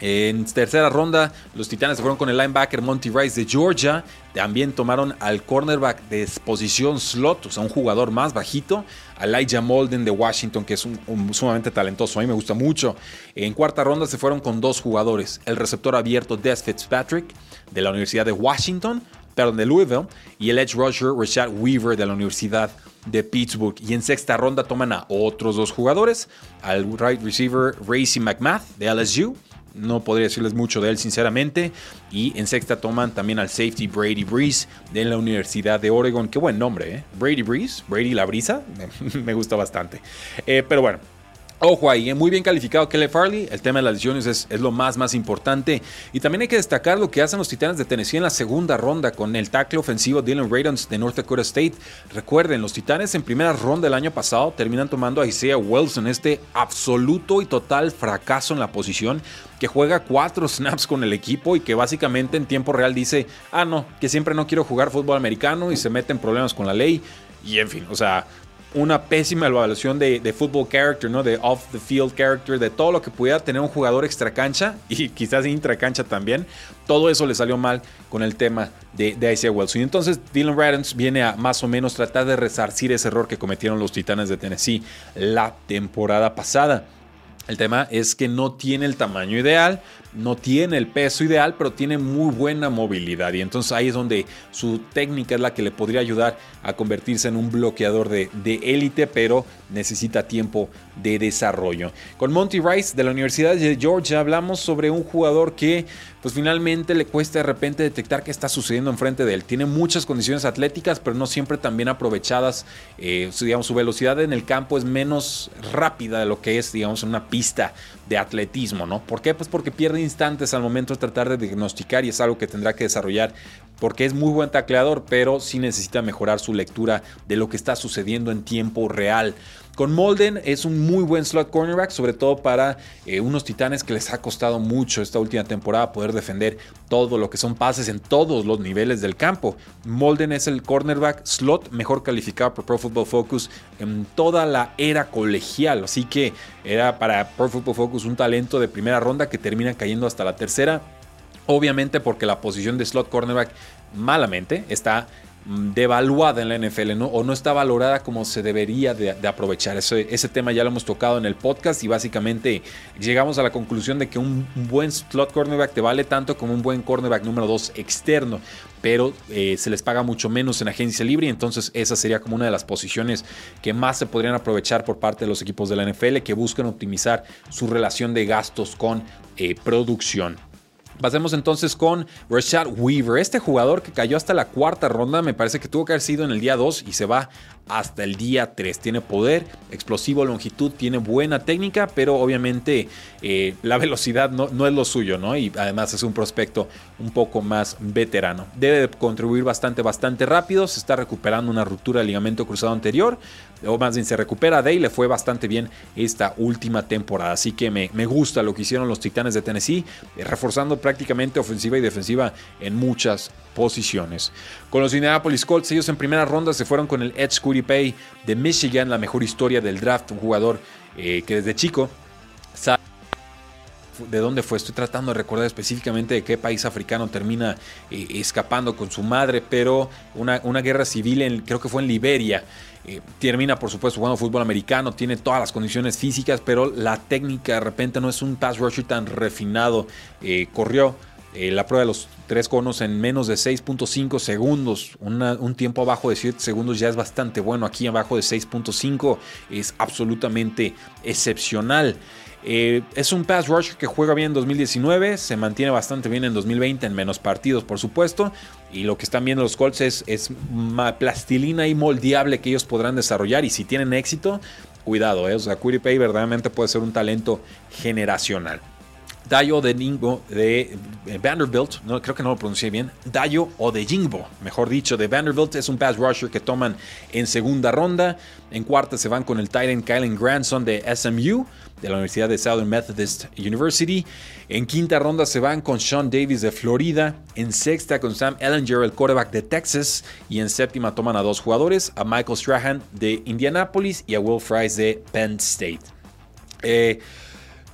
En tercera ronda, los Titanes se fueron con el linebacker Monty Rice de Georgia. También tomaron al cornerback de posición slot, o sea, un jugador más bajito. Elijah Molden de Washington, que es un, sumamente talentoso. A mí me gusta mucho. En cuarta ronda se fueron con dos jugadores: el receptor abierto Des Fitzpatrick de la Universidad de Washington, perdón, de Louisville, y el edge rusher Rashad Weaver de la Universidad de Pittsburgh. Y en sexta ronda toman a otros dos jugadores: al right receiver Racy McMath de LSU no podría decirles mucho de él sinceramente. Y en sexta toman también al safety Brady Breeze de la Universidad de Oregon. Qué buen nombre, ¿eh? Brady Breeze, Brady la brisa, me gusta bastante. Eh, pero bueno, Ojo ahí, eh, muy bien calificado Kelly Farley. El tema de las lesiones es, lo más, más importante. Y también hay que destacar lo que hacen los Titanes de Tennessee en la segunda ronda con el tackle ofensivo Dylan Radons de North Dakota State. Recuerden, los Titanes en primera ronda del año pasado terminan tomando a Isaiah Wilson, este absoluto y total fracaso en la posición, que juega cuatro snaps con el equipo y que básicamente en tiempo real dice, ah, no, que siempre no quiero jugar fútbol americano y se mete en problemas con la ley. Y en fin, o sea, una pésima evaluación de, de football character, ¿no? De off the field character, de todo lo que pudiera tener un jugador extra cancha y quizás intra cancha también. Todo eso le salió mal con el tema de, de Isaiah Wilson. Y entonces Dylan Radens viene a más o menos tratar de resarcir ese error que cometieron los Titanes de Tennessee la temporada pasada. El tema es que no tiene el tamaño ideal, no tiene el peso ideal, pero tiene muy buena movilidad. Y entonces ahí es donde su técnica es la que le podría ayudar a convertirse en un bloqueador de élite, pero necesita tiempo de desarrollo. Con Monty Rice de la Universidad de Georgia hablamos sobre un jugador que pues finalmente le cuesta de repente detectar qué está sucediendo enfrente de él. Tiene muchas condiciones atléticas, pero no siempre tan bien aprovechadas. Eh, digamos, su velocidad en el campo es menos rápida de lo que es, digamos, una pista de atletismo, ¿no? ¿Por qué? Pues porque pierde instantes al momento de tratar de diagnosticar y es algo que tendrá que desarrollar porque es muy buen tacleador, pero sí necesita mejorar su lectura de lo que está sucediendo en tiempo real. Con Molden es un muy buen slot cornerback, sobre todo para eh, unos titanes que les ha costado mucho esta última temporada poder defender todo lo que son pases en todos los niveles del campo. Molden es el cornerback slot mejor calificado por Pro Football Focus en toda la era colegial, así que era para Pro Football Focus un talento de primera ronda que termina cayendo hasta la tercera. Obviamente porque la posición de slot cornerback malamente está Mm, devaluada en la NFL o no está valorada como se debería de, aprovechar. Ese, ese, tema ya lo hemos tocado en el podcast y básicamente llegamos a la conclusión de que un, buen slot cornerback te vale tanto como un buen cornerback número 2 externo, pero eh, se les paga mucho menos en agencia libre y entonces esa sería como una de las posiciones que más se podrían aprovechar por parte de los equipos de la NFL que buscan optimizar su relación de gastos con eh, producción. Pasemos entonces con Rashad Weaver, este jugador que cayó hasta la cuarta ronda, me parece que tuvo que haber sido en el día 2 y se va hasta el día 3. Tiene poder, explosivo, longitud, tiene buena técnica, pero obviamente eh, la velocidad no, no, es lo suyo, ¿no? Y además es un prospecto un poco más veterano. Debe contribuir bastante, bastante rápido. Se está recuperando una ruptura del ligamento cruzado anterior, o más bien se recupera de le fue bastante bien esta última temporada. Así que me, me gusta lo que hicieron los Titanes de Tennessee, eh, reforzando prácticamente ofensiva y defensiva en muchas posiciones. Con los Indianapolis Colts, ellos en primera ronda se fueron con el Edge Pay de Michigan, la mejor historia del draft, un jugador eh, que desde chico sabe de dónde fue. Estoy tratando de recordar específicamente de qué país africano termina eh, escapando con su madre, pero una, una guerra civil, creo que fue en Liberia. Eh, termina, por supuesto, jugando fútbol americano, tiene todas las condiciones físicas, pero la técnica de repente no es un pass rusher tan refinado. corrió eh, la prueba de los tres conos en menos de 6.5 segundos. un tiempo abajo de 7 segundos ya es bastante bueno. Aquí abajo de 6.5 es absolutamente excepcional. Eh, es un pass rusher que juega bien en 2019, se mantiene bastante bien en 2020 en menos partidos, por supuesto. Y lo que están viendo los Colts es, es plastilina y moldeable que ellos podrán desarrollar. Y si tienen éxito, cuidado, eh. o sea, Pay verdaderamente puede ser un talento generacional. Dayo de Ningbo de eh, Vanderbilt, no, creo que no lo pronuncié bien, Dayo o de Jingbo, mejor dicho, de Vanderbilt, es un pass rusher que toman en segunda ronda. En cuarta se van con el Titan Kylan Grandson de SMU, de la Universidad de Southern Methodist University. En quinta ronda se van con Sean Davis de Florida. En sexta con Sam Ellinger, el quarterback de Texas. Y en séptima toman a dos jugadores, a Michael Strahan de Indianapolis y a Will Fries de Penn State. Eh,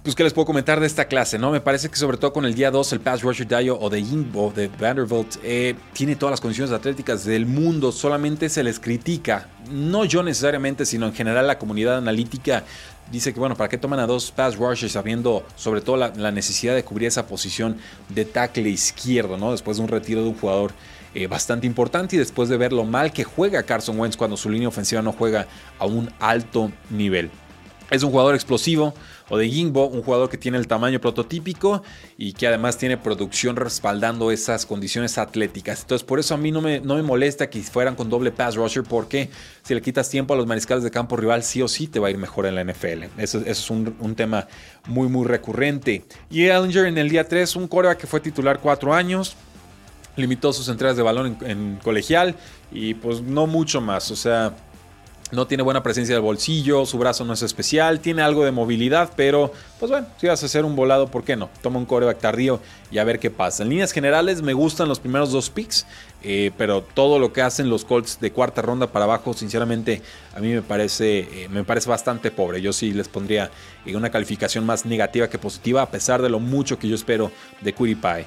pues, ¿qué les puedo comentar de esta clase? no Me parece que sobre todo con el día 2, el pass rusher Dayo o de Yingbo de Vanderbilt eh, tiene todas las condiciones atléticas del mundo, solamente se les critica, no yo necesariamente, sino en general la comunidad analítica dice que, bueno, ¿para qué toman a dos pass rushers sabiendo sobre todo la, necesidad de cubrir esa posición de tackle izquierdo, ¿no? Después de un retiro de un jugador eh, bastante importante y después de ver lo mal que juega Carson Wentz cuando su línea ofensiva no juega a un alto nivel. Es un jugador explosivo, o de Jingbo, un jugador que tiene el tamaño prototípico y que además tiene producción respaldando esas condiciones atléticas. Entonces, por eso a mí no me, no me molesta que fueran con doble pass rusher, porque si le quitas tiempo a los mariscales de campo rival, sí o sí te va a ir mejor en la NFL. Eso, es un, tema muy, muy recurrente. Y Ellinger en el día 3, un coreback que fue titular cuatro años limitó sus entradas de balón en, en, colegial y pues no mucho más. O sea, no tiene buena presencia del bolsillo, su brazo no es especial, tiene algo de movilidad, pero pues bueno, si vas a hacer un volado, ¿por qué no? Toma un coreback tardío y a ver qué pasa. En líneas generales me gustan los primeros dos picks, eh, pero todo lo que hacen los Colts de cuarta ronda para abajo, sinceramente, a mí me parece, eh, me parece bastante pobre. Yo sí les pondría eh, una calificación más negativa que positiva, a pesar de lo mucho que yo espero de Cutie Pie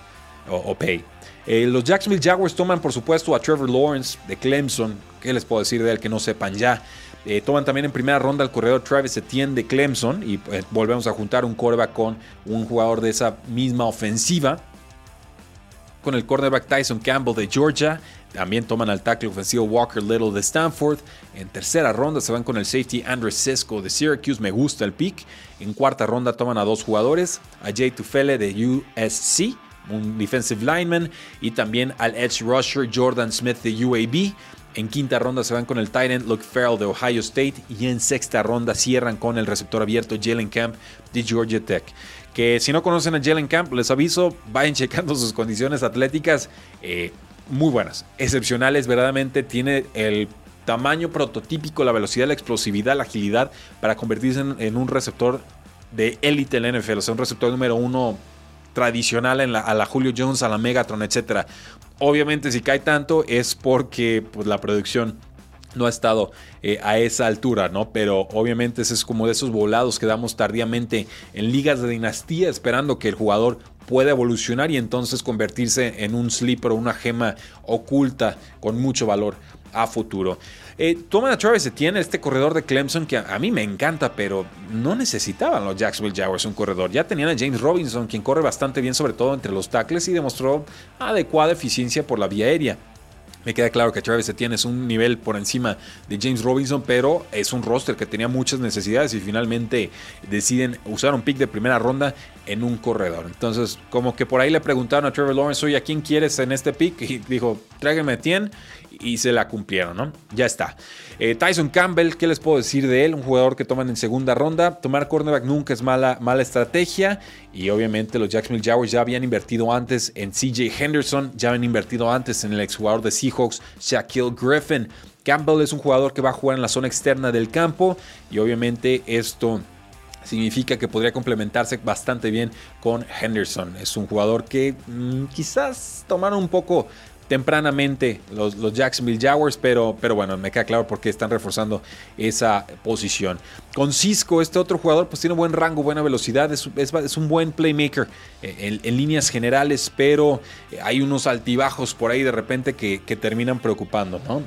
o, Pay. Los Jacksonville Jaguars toman, por supuesto, a Trevor Lawrence de Clemson. ¿Qué les puedo decir de él que no sepan ya? Eh, toman también en primera ronda al corredor Travis Etienne de Clemson y pues, volvemos a juntar un cornerback con un jugador de esa misma ofensiva. Con el cornerback Tyson Campbell de Georgia. También toman al tackle ofensivo Walker Little de Stanford. En tercera ronda se van con el safety Andrew Sesco de Syracuse. Me gusta el pick. En cuarta ronda toman a dos jugadores. A Jay Tufele de USC un defensive lineman, y también al edge rusher Jordan Smith de UAB. En quinta ronda se van con el Titan Luke Farrell de Ohio State y en sexta ronda cierran con el receptor abierto Jalen Camp de Georgia Tech. Que si no conocen a Jalen Camp, les aviso, vayan checando sus condiciones atléticas eh, muy buenas, excepcionales, verdaderamente tiene el tamaño prototípico, la velocidad, la explosividad, la agilidad para convertirse en, un receptor de élite en la NFL, o sea, un receptor número uno tradicional en la, a la Julio Jones, a la Megatron, etc. Obviamente si cae tanto es porque pues, la producción no ha estado eh, a esa altura, ¿no? Pero obviamente ese es como de esos volados que damos tardíamente en ligas de dinastía esperando que el jugador pueda evolucionar y entonces convertirse en un sleeper o una gema oculta con mucho valor a futuro. Eh, toman a Travis Etienne, este corredor de Clemson que a, mí me encanta, pero no necesitaban los Jacksonville Jaguars un corredor. Ya tenían a James Robinson, quien corre bastante bien, sobre todo entre los tackles, y demostró adecuada eficiencia por la vía aérea. Me queda claro que Travis Etienne es un nivel por encima de James Robinson, pero es un roster que tenía muchas necesidades y finalmente deciden usar un pick de primera ronda en un corredor. Entonces, como que por ahí le preguntaron a Trevor Lawrence, oye, ¿a quién quieres en este pick? Y dijo, tráigame a Tien y se la cumplieron, ¿no? Ya está. Eh, Tyson Campbell, ¿qué les puedo decir de él? Un jugador que toman en segunda ronda. Tomar cornerback nunca es mala, mala estrategia. Y obviamente los Jacksonville Jaguars ya habían invertido antes en CJ Henderson, ya habían invertido antes en el exjugador de Seahawks, Shaquille Griffin. Campbell es un jugador que va a jugar en la zona externa del campo y obviamente esto significa que podría complementarse bastante bien con Henderson. Es un jugador que mm, quizás tomaron un poco tempranamente los, los, Jacksonville Jaguars, pero, pero bueno, me queda claro por qué están reforzando esa posición. Con Cisco, este otro jugador, pues tiene buen rango, buena velocidad, es, es, un buen playmaker eh, en, líneas generales, pero eh, hay unos altibajos por ahí de repente que, terminan preocupando, ¿no?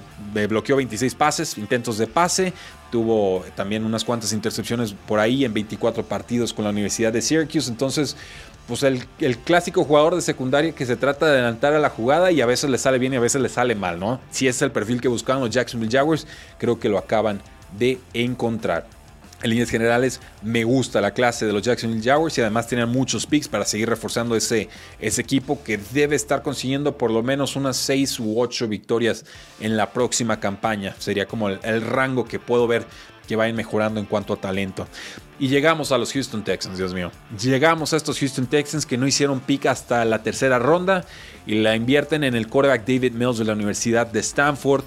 Bloqueó 26 pases, intentos de pase, tuvo también unas cuantas intercepciones por ahí en 24 partidos con la Universidad de Syracuse, entonces pues el, clásico jugador de secundaria que se trata de adelantar a la jugada y a veces le sale bien y a veces le sale mal, ¿no? Si es el perfil que buscaban los Jacksonville Jaguars, creo que lo acaban de encontrar. En líneas generales, me gusta la clase de los Jacksonville Jaguars y además tienen muchos picks para seguir reforzando ese, equipo que debe estar consiguiendo por lo menos unas 6 u 8 victorias en la próxima campaña. Sería como el rango que puedo ver que vayan mejorando en cuanto a talento. Y llegamos a los Houston Texans, Dios mío. Llegamos a estos Houston Texans que no hicieron pick hasta la tercera ronda y la invierten en el quarterback David Mills de la Universidad de Stanford.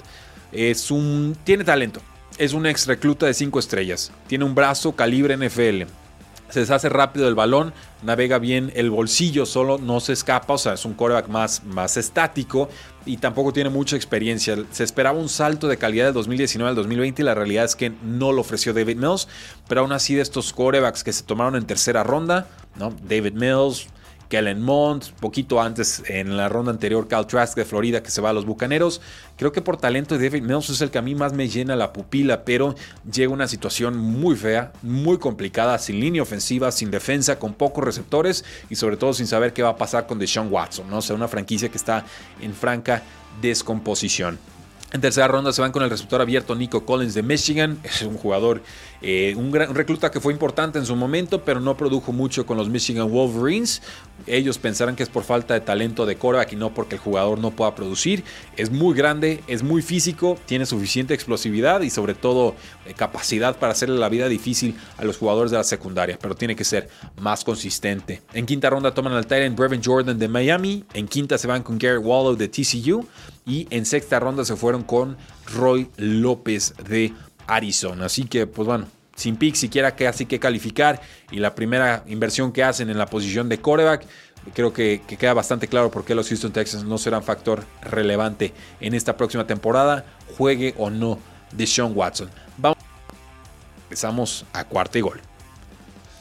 Es un, tiene talento. Es un ex recluta de 5 estrellas. Tiene un brazo calibre NFL se deshace rápido el balón, navega bien el bolsillo, solo no se escapa, o sea, es un coreback más, más estático y tampoco tiene mucha experiencia. Se esperaba un salto de calidad del 2019 al 2020 y la realidad es que no lo ofreció David Mills, pero aún así de estos corebacks que se tomaron en tercera ronda, ¿no? David Mills, Kellen Mond, poquito antes en la ronda anterior Cal Trask de Florida que se va a los Bucaneros. Creo que por talento David Mills es el que a mí más me llena la pupila, pero llega una situación muy fea, muy complicada, sin línea ofensiva, sin defensa, con pocos receptores y sobre todo sin saber qué va a pasar con Deshaun Watson, ¿no? O sea, una franquicia que está en franca descomposición. En tercera ronda se van con el receptor abierto Nico Collins de Michigan. Es un jugador, eh, un, gran, recluta que fue importante en su momento, pero no produjo mucho con los Michigan Wolverines. Ellos pensarán que es por falta de talento de coreback y no porque el jugador no pueda producir. Es muy grande, es muy físico, tiene suficiente explosividad y sobre todo eh, capacidad para hacerle la vida difícil a los jugadores de la secundaria, pero tiene que ser más consistente. En quinta ronda toman al Tyrant Brevin Jordan de Miami. En quinta se van con Garrett Wallow de TCU. Y en sexta ronda se fueron con Roy López de Arizona. Así que, pues bueno, sin pick siquiera así que calificar. Y la primera inversión que hacen en la posición de coreback. Creo que, queda bastante claro por qué los Houston Texans no serán factor relevante en esta próxima temporada, juegue o no de Sean Watson. Vamos. Regresamos a cuarta y gol.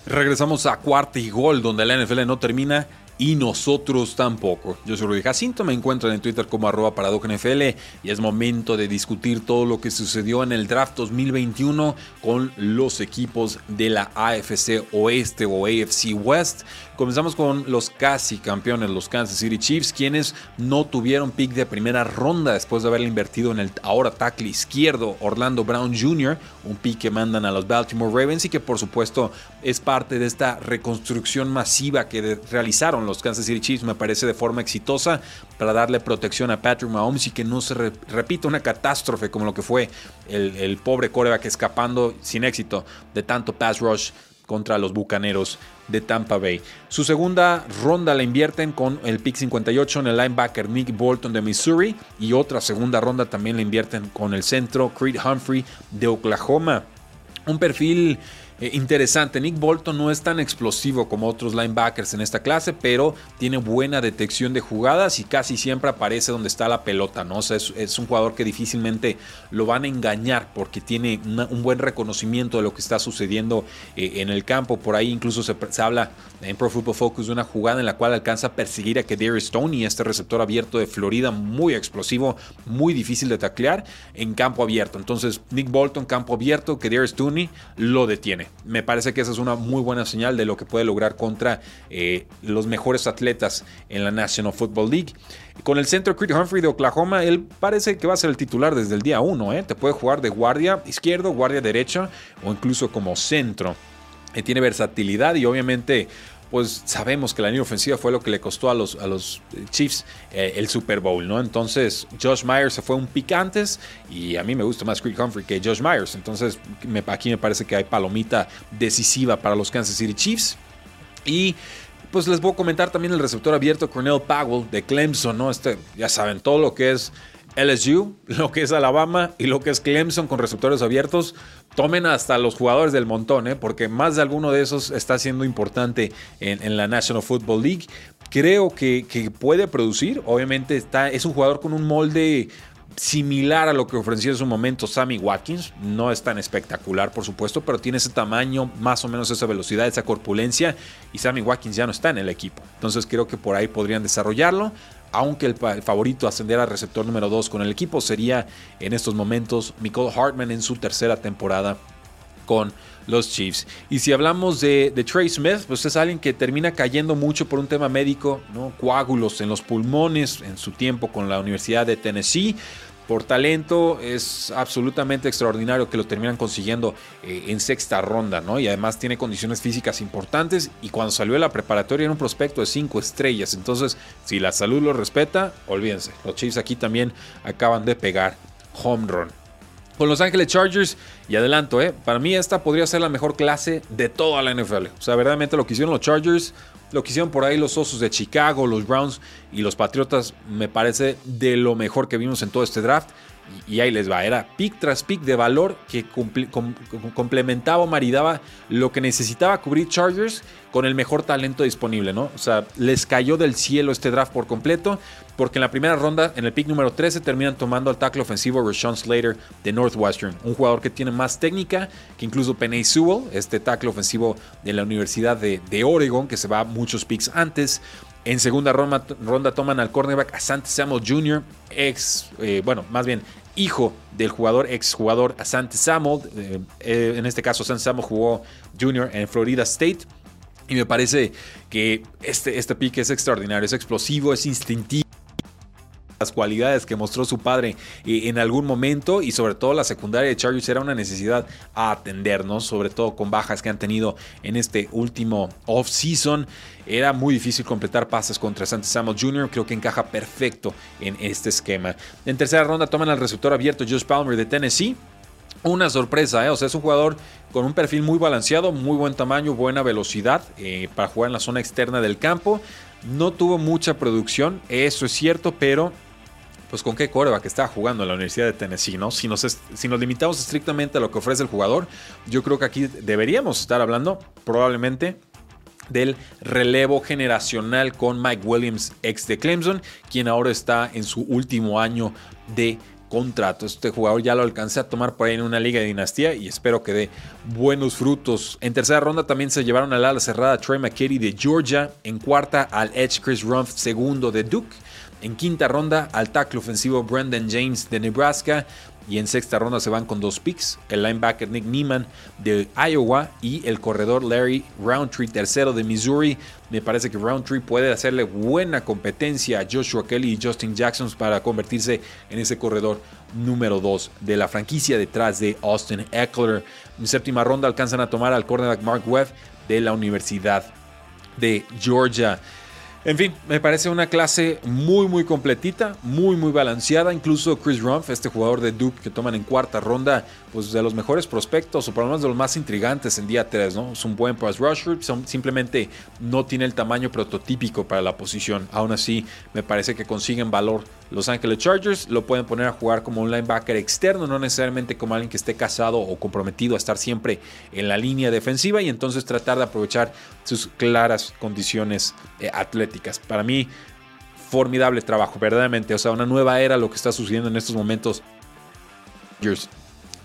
Regresamos a cuarta y gol, donde la NFL no termina y nosotros tampoco. Yo soy Rudy Jacinto, me encuentran en Twitter como arroba y es momento de discutir todo lo que sucedió en el draft 2021 con los equipos de la AFC Oeste o AFC West. Comenzamos con los casi campeones, los Kansas City Chiefs, quienes no tuvieron pick de primera ronda después de haberle invertido en el ahora tackle izquierdo Orlando Brown Jr., un pick que mandan a los Baltimore Ravens y que por supuesto es parte de esta reconstrucción masiva que realizaron los Kansas City Chiefs me parece de forma exitosa para darle protección a Patrick Mahomes y que no se repita una catástrofe como lo que fue el, el pobre coreback escapando sin éxito de tanto pass rush contra los Bucaneros de Tampa Bay. Su segunda ronda la invierten con el pick 58 en el linebacker Nick Bolton de Missouri y otra segunda ronda también la invierten con el centro Creed Humphrey de Oklahoma. Un perfil eh, interesante. Nick Bolton no es tan explosivo como otros linebackers en esta clase, pero tiene buena detección de jugadas y casi siempre aparece donde está la pelota, ¿no? es, un jugador que difícilmente lo van a engañar porque tiene un buen reconocimiento de lo que está sucediendo eh, en el campo. Por ahí incluso se, habla en Pro Football Focus de una jugada en la cual alcanza a perseguir a Kadarius Stoney, este receptor abierto de Florida, muy explosivo, muy difícil de taclear en campo abierto. Entonces, Nick Bolton, campo abierto, Kadarius Stoney lo detiene me parece que esa es una muy buena señal de lo que puede lograr contra eh, los mejores atletas en la National Football League. Con el centro Creed Humphrey de Oklahoma, él parece que va a ser el titular desde el día 1. ¿eh? Te puede jugar de guardia izquierdo, guardia derecha o incluso como centro. Eh, tiene versatilidad y obviamente pues sabemos que la línea ofensiva fue lo que le costó a los, a los Chiefs eh, el Super Bowl, ¿no? Entonces Josh Myers se fue un pick antes y a mí me gusta más Creek Humphrey que Josh Myers. Entonces aquí me parece que hay palomita decisiva para los Kansas City Chiefs. Y pues les voy a comentar también el receptor abierto Cornell Powell de Clemson, ¿no? Este, ya saben, todo lo que es LSU, lo que es Alabama y lo que es Clemson con receptores abiertos, tomen hasta los jugadores del montón, ¿eh? porque más de alguno de esos está siendo importante en, la National Football League. Creo que, que, puede producir, obviamente está, es un jugador con un molde similar a lo que ofreció en su momento Sammy Watkins. No es tan espectacular, por supuesto, pero tiene ese tamaño, más o menos esa velocidad, esa corpulencia. Y Sammy Watkins ya no está en el equipo. Entonces creo que por ahí podrían desarrollarlo. Aunque el, favorito a ascender al receptor número 2 con el equipo sería en estos momentos Nicole Hartman en su tercera temporada con los Chiefs. Y si hablamos de, Trey Smith, pues es alguien que termina cayendo mucho por un tema médico, ¿no? coágulos en los pulmones en su tiempo con la Universidad de Tennessee. Por talento es absolutamente extraordinario que lo terminan consiguiendo eh, en sexta ronda, ¿no? Y además tiene condiciones físicas importantes y cuando salió de la preparatoria era un prospecto de cinco estrellas. Entonces, si la salud lo respeta, olvídense. Los Chiefs aquí también acaban de pegar home run con Los Ángeles Chargers. Y adelanto, ¿eh? para mí esta podría ser la mejor clase de toda la NFL. O sea, verdaderamente lo que hicieron los Chargers, lo que hicieron por ahí los Osos de Chicago, los Browns y los Patriotas, me parece de lo mejor que vimos en todo este draft. Y ahí les va, era pick tras pick de valor que complementaba o maridaba lo que necesitaba cubrir Chargers con el mejor talento disponible, ¿no? O sea, les cayó del cielo este draft por completo, porque en la primera ronda, en el pick número 13, terminan tomando al tackle ofensivo Rashawn Slater de Northwestern, un jugador que tiene más técnica que incluso Penny Sewell, este tackle ofensivo de la Universidad de, Oregon, que se va muchos picks antes. En segunda ronda, toman al cornerback Asante Samuel Jr., ex, eh, bueno, más bien hijo del jugador, ex jugador Asante Samuel. Eh, eh, en este caso, Asante Samuel jugó Jr. en Florida State. Y me parece que este, este pick es extraordinario, es explosivo, es instintivo las cualidades que mostró su padre eh, en algún momento y sobre todo la secundaria de Chargers era una necesidad a atendernos, sobre todo con bajas que han tenido en este último off-season. Era muy difícil completar pases contra Santos Samuel Jr., creo que encaja perfecto en este esquema. En tercera ronda toman al receptor abierto Josh Palmer de Tennessee. Una sorpresa, ¿eh? o sea, es un jugador con un perfil muy balanceado, muy buen tamaño, buena velocidad eh, para jugar en la zona externa del campo. No tuvo mucha producción, eso es cierto, pero pues con qué que está jugando en la Universidad de Tennessee, ¿no? Si nos, si nos limitamos estrictamente a lo que ofrece el jugador, yo creo que aquí deberíamos estar hablando probablemente del relevo generacional con Mike Williams, ex de Clemson, quien ahora está en su último año de contrato. Este jugador ya lo alcancé a tomar por ahí en una liga de dinastía y espero que dé buenos frutos. En tercera ronda también se llevaron al ala cerrada Trey McKitty de Georgia. En cuarta al Edge Chris Rumpf, segundo de Duke. En quinta ronda al tackle ofensivo Brandon James de Nebraska. Y en sexta ronda se van con dos picks, el linebacker Nick Neiman de Iowa y el corredor Larry Roundtree, tercero de Missouri. Me parece que Roundtree puede hacerle buena competencia a Joshua Kelly y Justin Jackson para convertirse en ese corredor número 2 de la franquicia detrás de Austin Eckler. En séptima ronda alcanzan a tomar al cornerback Mark Webb de la Universidad de Georgia. En fin, me parece una clase muy muy completita, muy muy balanceada. Incluso Chris Rumpf, este jugador de Duke que toman en cuarta ronda, pues de los mejores prospectos o por lo menos de los más intrigantes en día 3, ¿no? Es un buen pass rusher, simplemente no tiene el tamaño prototípico para la posición. Aún así, me parece que consiguen valor los Angeles Chargers. Lo pueden poner a jugar como un linebacker externo, no necesariamente como alguien que esté casado o comprometido a estar siempre en la línea defensiva y entonces tratar de aprovechar sus claras condiciones eh, atléticas. Para mí, formidable trabajo, verdaderamente. O sea, una nueva era lo que está sucediendo en estos momentos.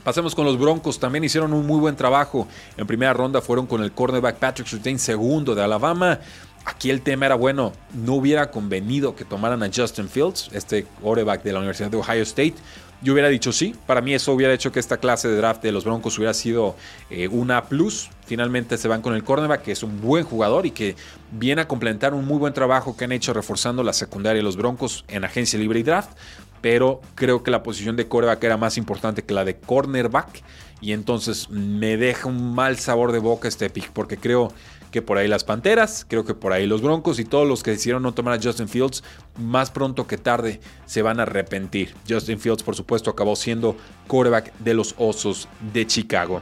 Pasemos con los Broncos, también hicieron un muy buen trabajo. En primera ronda fueron con el cornerback Patrick Surtain, segundo de Alabama. Aquí el tema era, bueno, no hubiera convenido que tomaran a Justin Fields, este quarterback de la Universidad de Ohio State. Yo hubiera dicho sí, para mí eso hubiera hecho que esta clase de draft de los Broncos hubiera sido eh, una plus. Finalmente se van con el cornerback, que es un buen jugador y que viene a complementar un muy buen trabajo que han hecho reforzando la secundaria de los Broncos en agencia libre y draft. Pero creo que la posición de cornerback era más importante que la de cornerback. Y entonces me deja un mal sabor de boca este pick, porque creo que por ahí las Panteras, creo que por ahí los Broncos y todos los que decidieron no tomar a Justin Fields, más pronto que tarde se van a arrepentir. Justin Fields, por supuesto, acabó siendo quarterback de los Osos de Chicago.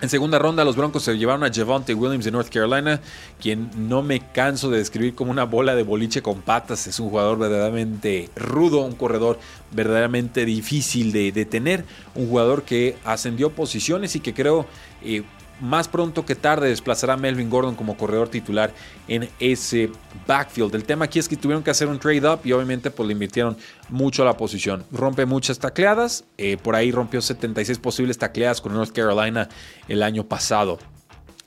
En segunda ronda, los Broncos se llevaron a Javante Williams de North Carolina, quien no me canso de describir como una bola de boliche con patas. Es un jugador verdaderamente rudo, un corredor verdaderamente difícil de detener, un jugador que ascendió posiciones y que creo eh, más pronto que tarde desplazará a Melvin Gordon como corredor titular en ese backfield. El tema aquí es que tuvieron que hacer un trade up y obviamente pues le invirtieron mucho a la posición. Rompe muchas tacleadas, eh, por ahí rompió 76 posibles tacleadas con North Carolina el año pasado.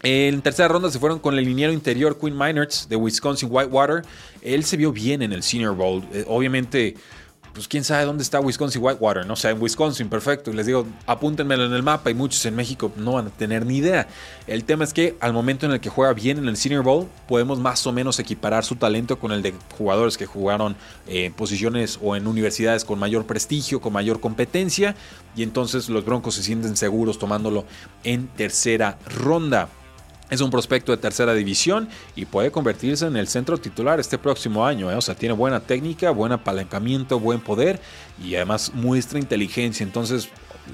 En tercera ronda se fueron con el liniero interior Quinn Miners de Wisconsin Whitewater. Él se vio bien en el Senior Bowl. Eh, obviamente pues quién sabe dónde está Wisconsin Whitewater, no sea, en Wisconsin, perfecto. Y les digo, apúntenmelo en el mapa y muchos en México no van a tener ni idea. El tema es que al momento en el que juega bien en el Senior Bowl, podemos más o menos equiparar su talento con el de jugadores que jugaron en posiciones o en universidades con mayor prestigio, con mayor competencia. Y entonces los Broncos se sienten seguros tomándolo en tercera ronda. Es un prospecto de tercera división y puede convertirse en el centro titular este próximo año. ¿eh? O sea, tiene buena técnica, buen apalancamiento, buen poder y además muestra inteligencia. Entonces,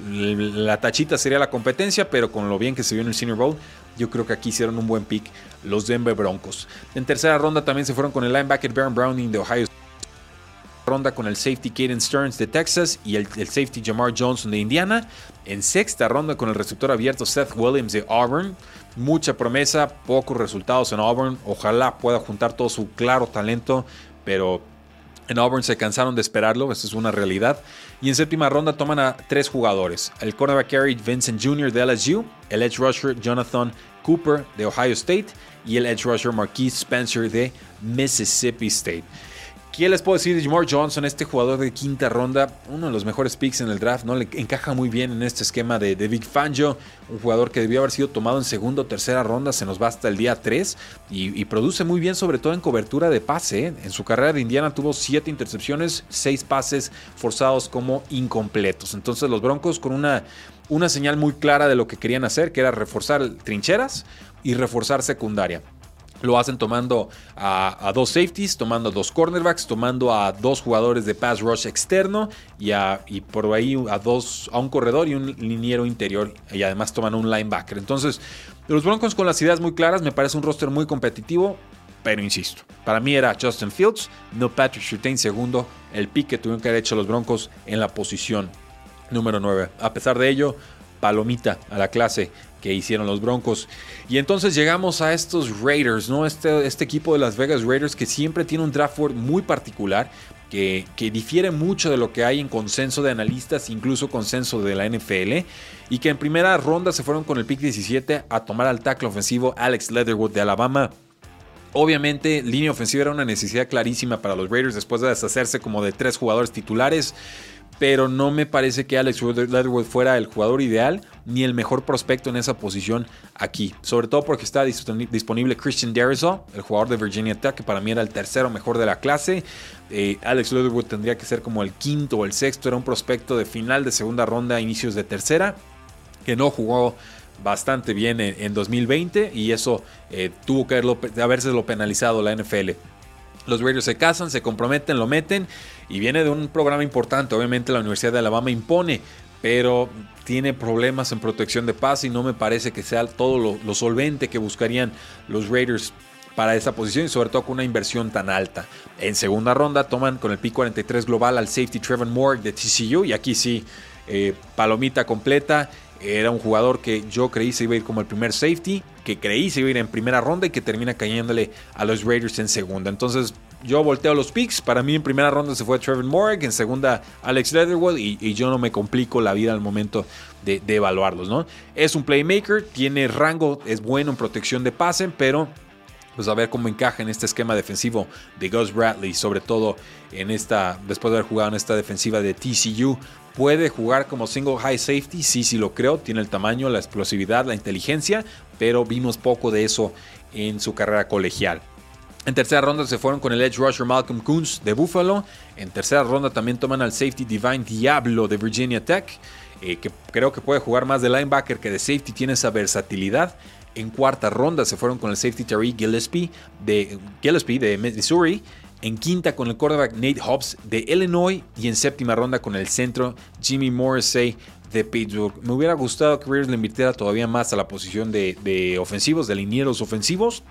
la tachita sería la competencia, pero con lo bien que se vio en el Senior Bowl, yo creo que aquí hicieron un buen pick los Denver Broncos. En tercera ronda también se fueron con el linebacker Baron Browning de Ohio ronda con el safety Caden Stearns de Texas y el, safety Jamar Johnson de Indiana. En sexta ronda con el receptor abierto Seth Williams de Auburn. Mucha promesa, pocos resultados en Auburn. Ojalá pueda juntar todo su claro talento, pero en Auburn se cansaron de esperarlo, esa es una realidad. Y en séptima ronda toman a tres jugadores: el cornerback Gary Vincent Jr. de LSU, el edge rusher Jonathan Cooper de Ohio State y el edge rusher Marquise Spencer de Mississippi State. ¿Qué les puedo decir de Jamar Johnson, este jugador de quinta ronda? Uno de los mejores picks en el draft, ¿no? Le encaja muy bien en este esquema de, Big Fangio, un jugador que debió haber sido tomado en segunda o tercera ronda, se nos va hasta el día 3 y, produce muy bien, sobre todo en cobertura de pase. ¿eh? En su carrera de Indiana tuvo 7 intercepciones, 6 pases forzados como incompletos. Entonces los Broncos con una, una señal muy clara de lo que querían hacer, que era reforzar trincheras y reforzar secundaria. Lo hacen tomando a, dos safeties, tomando a dos cornerbacks, tomando a dos jugadores de pass rush externo y, a, por ahí a, dos, a un corredor y un liniero interior. Y además toman un linebacker. Entonces, los Broncos con las ideas muy claras, me parece un roster muy competitivo. Pero insisto, para mí era Justin Fields, no Patrick Surtain segundo, el pick que tuvieron que haber hecho los Broncos en la posición número 9. A pesar de ello, palomita a la clase que hicieron los Broncos. Y entonces llegamos a estos Raiders, ¿no? Este, este equipo de Las Vegas Raiders que siempre tiene un draft muy particular. Que, que, difiere mucho de lo que hay en consenso de analistas, incluso consenso de la NFL, y que en primera ronda se fueron con el pick 17 a tomar al tackle ofensivo Alex Leatherwood de Alabama. Obviamente, línea ofensiva era una necesidad clarísima para los Raiders después de deshacerse como de tres jugadores titulares pero no me parece que Alex Leatherwood fuera el jugador ideal ni el mejor prospecto en esa posición aquí. Sobre todo porque está disponible Christian Derisaw, el jugador de Virginia Tech, que para mí era el tercero mejor de la clase. Eh, Alex Leatherwood tendría que ser como el quinto o el sexto, era un prospecto de final de segunda ronda, inicios de tercera, que no jugó bastante bien en, 2020 y eso eh, tuvo que haberse lo penalizado la NFL. Los Raiders se casan, se comprometen, lo meten y viene de un programa importante. Obviamente la Universidad de Alabama impone, pero tiene problemas en protección de paz y no me parece que sea todo lo, solvente que buscarían los Raiders para esa posición y sobre todo con una inversión tan alta. En segunda ronda toman con el pick 43 global al safety Trevor Moore de TCU y aquí sí, eh, palomita completa. Era un jugador que yo creí se iba a ir como el primer safety, que creí se iba a ir en primera ronda y que termina cayéndole a los Raiders en segunda. Entonces yo volteo los picks. Para mí en primera ronda se fue Trevor Morgan, en segunda Alex Leatherwood y, yo no me complico la vida al momento de, evaluarlos. ¿no? Es un playmaker, tiene rango, es bueno en protección de pase, pero pues a ver cómo encaja en este esquema defensivo de Gus Bradley, sobre todo en esta, después de haber jugado en esta defensiva de TCU. Puede jugar como single high safety, sí, sí lo creo, tiene el tamaño, la explosividad, la inteligencia, pero vimos poco de eso en su carrera colegial. En tercera ronda se fueron con el edge rusher Malcolm Coons de Buffalo. En tercera ronda también toman al safety Divine Diablo de Virginia Tech, eh, que creo que puede jugar más de linebacker que de safety, tiene esa versatilidad. en cuarta ronda se fueron con el safety Terry Gillespie de, Gillespie de Missouri. En quinta con el quarterback Nate Hobbs de Illinois. Y en séptima ronda con el centro Jimmy Morrissey de Pittsburgh. Me hubiera gustado que Raiders le invirtiera todavía más a la posición de ofensivos, de linieros ofensivos.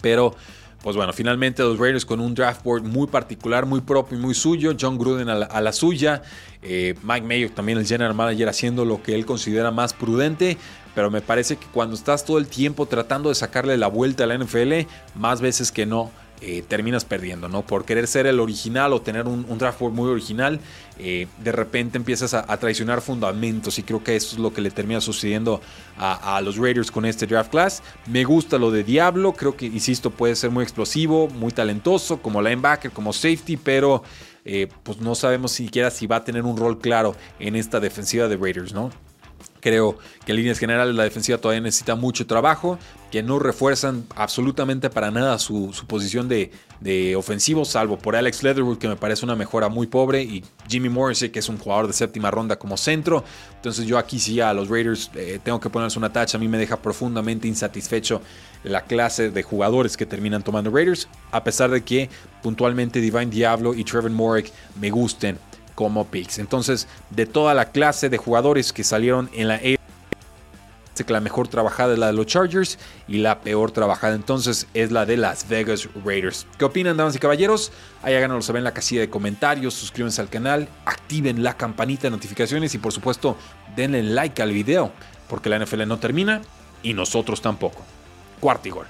Pero pues bueno, finalmente los Raiders con un draft board muy particular, muy propio y muy suyo. John Gruden a la, suya. Eh, Mike Mayo también el general manager haciendo lo que él considera más prudente. Pero me parece que cuando estás todo el tiempo tratando de sacarle la vuelta a la NFL, más veces que no, eh, terminas perdiendo, ¿no? Por querer ser el original o tener un, draft board muy original, eh, de repente empiezas a, traicionar fundamentos y creo que eso es lo que le termina sucediendo a, los Raiders con este draft class. Me gusta lo de Diablo, creo que, insisto, puede ser muy explosivo, muy talentoso, como linebacker, como safety, pero eh, pues no sabemos siquiera si va a tener un rol claro en esta defensiva de Raiders, ¿no? Creo que en líneas generales la defensiva todavía necesita mucho trabajo, que no refuerzan absolutamente para nada su, posición de, ofensivo, salvo por Alex Leatherwood, que me parece una mejora muy pobre, y Jimmy Morrissey, que es un jugador de séptima ronda como centro. Entonces yo aquí sí a los Raiders eh, tengo que ponerles una tacha, a mí me deja profundamente insatisfecho la clase de jugadores que terminan tomando Raiders, a pesar de que puntualmente Divine Diablo y Trevor Morrick me gusten como picks. Entonces, de toda la clase de jugadores que salieron en la que la mejor trabajada es la de los Chargers y la peor trabajada entonces es la de las Vegas Raiders. ¿Qué opinan, damas y caballeros? Ahí háganoslo saber en la casilla de comentarios, suscríbanse al canal, activen la campanita de notificaciones y por supuesto denle like al video, porque la NFL no termina y nosotros tampoco. Cuarto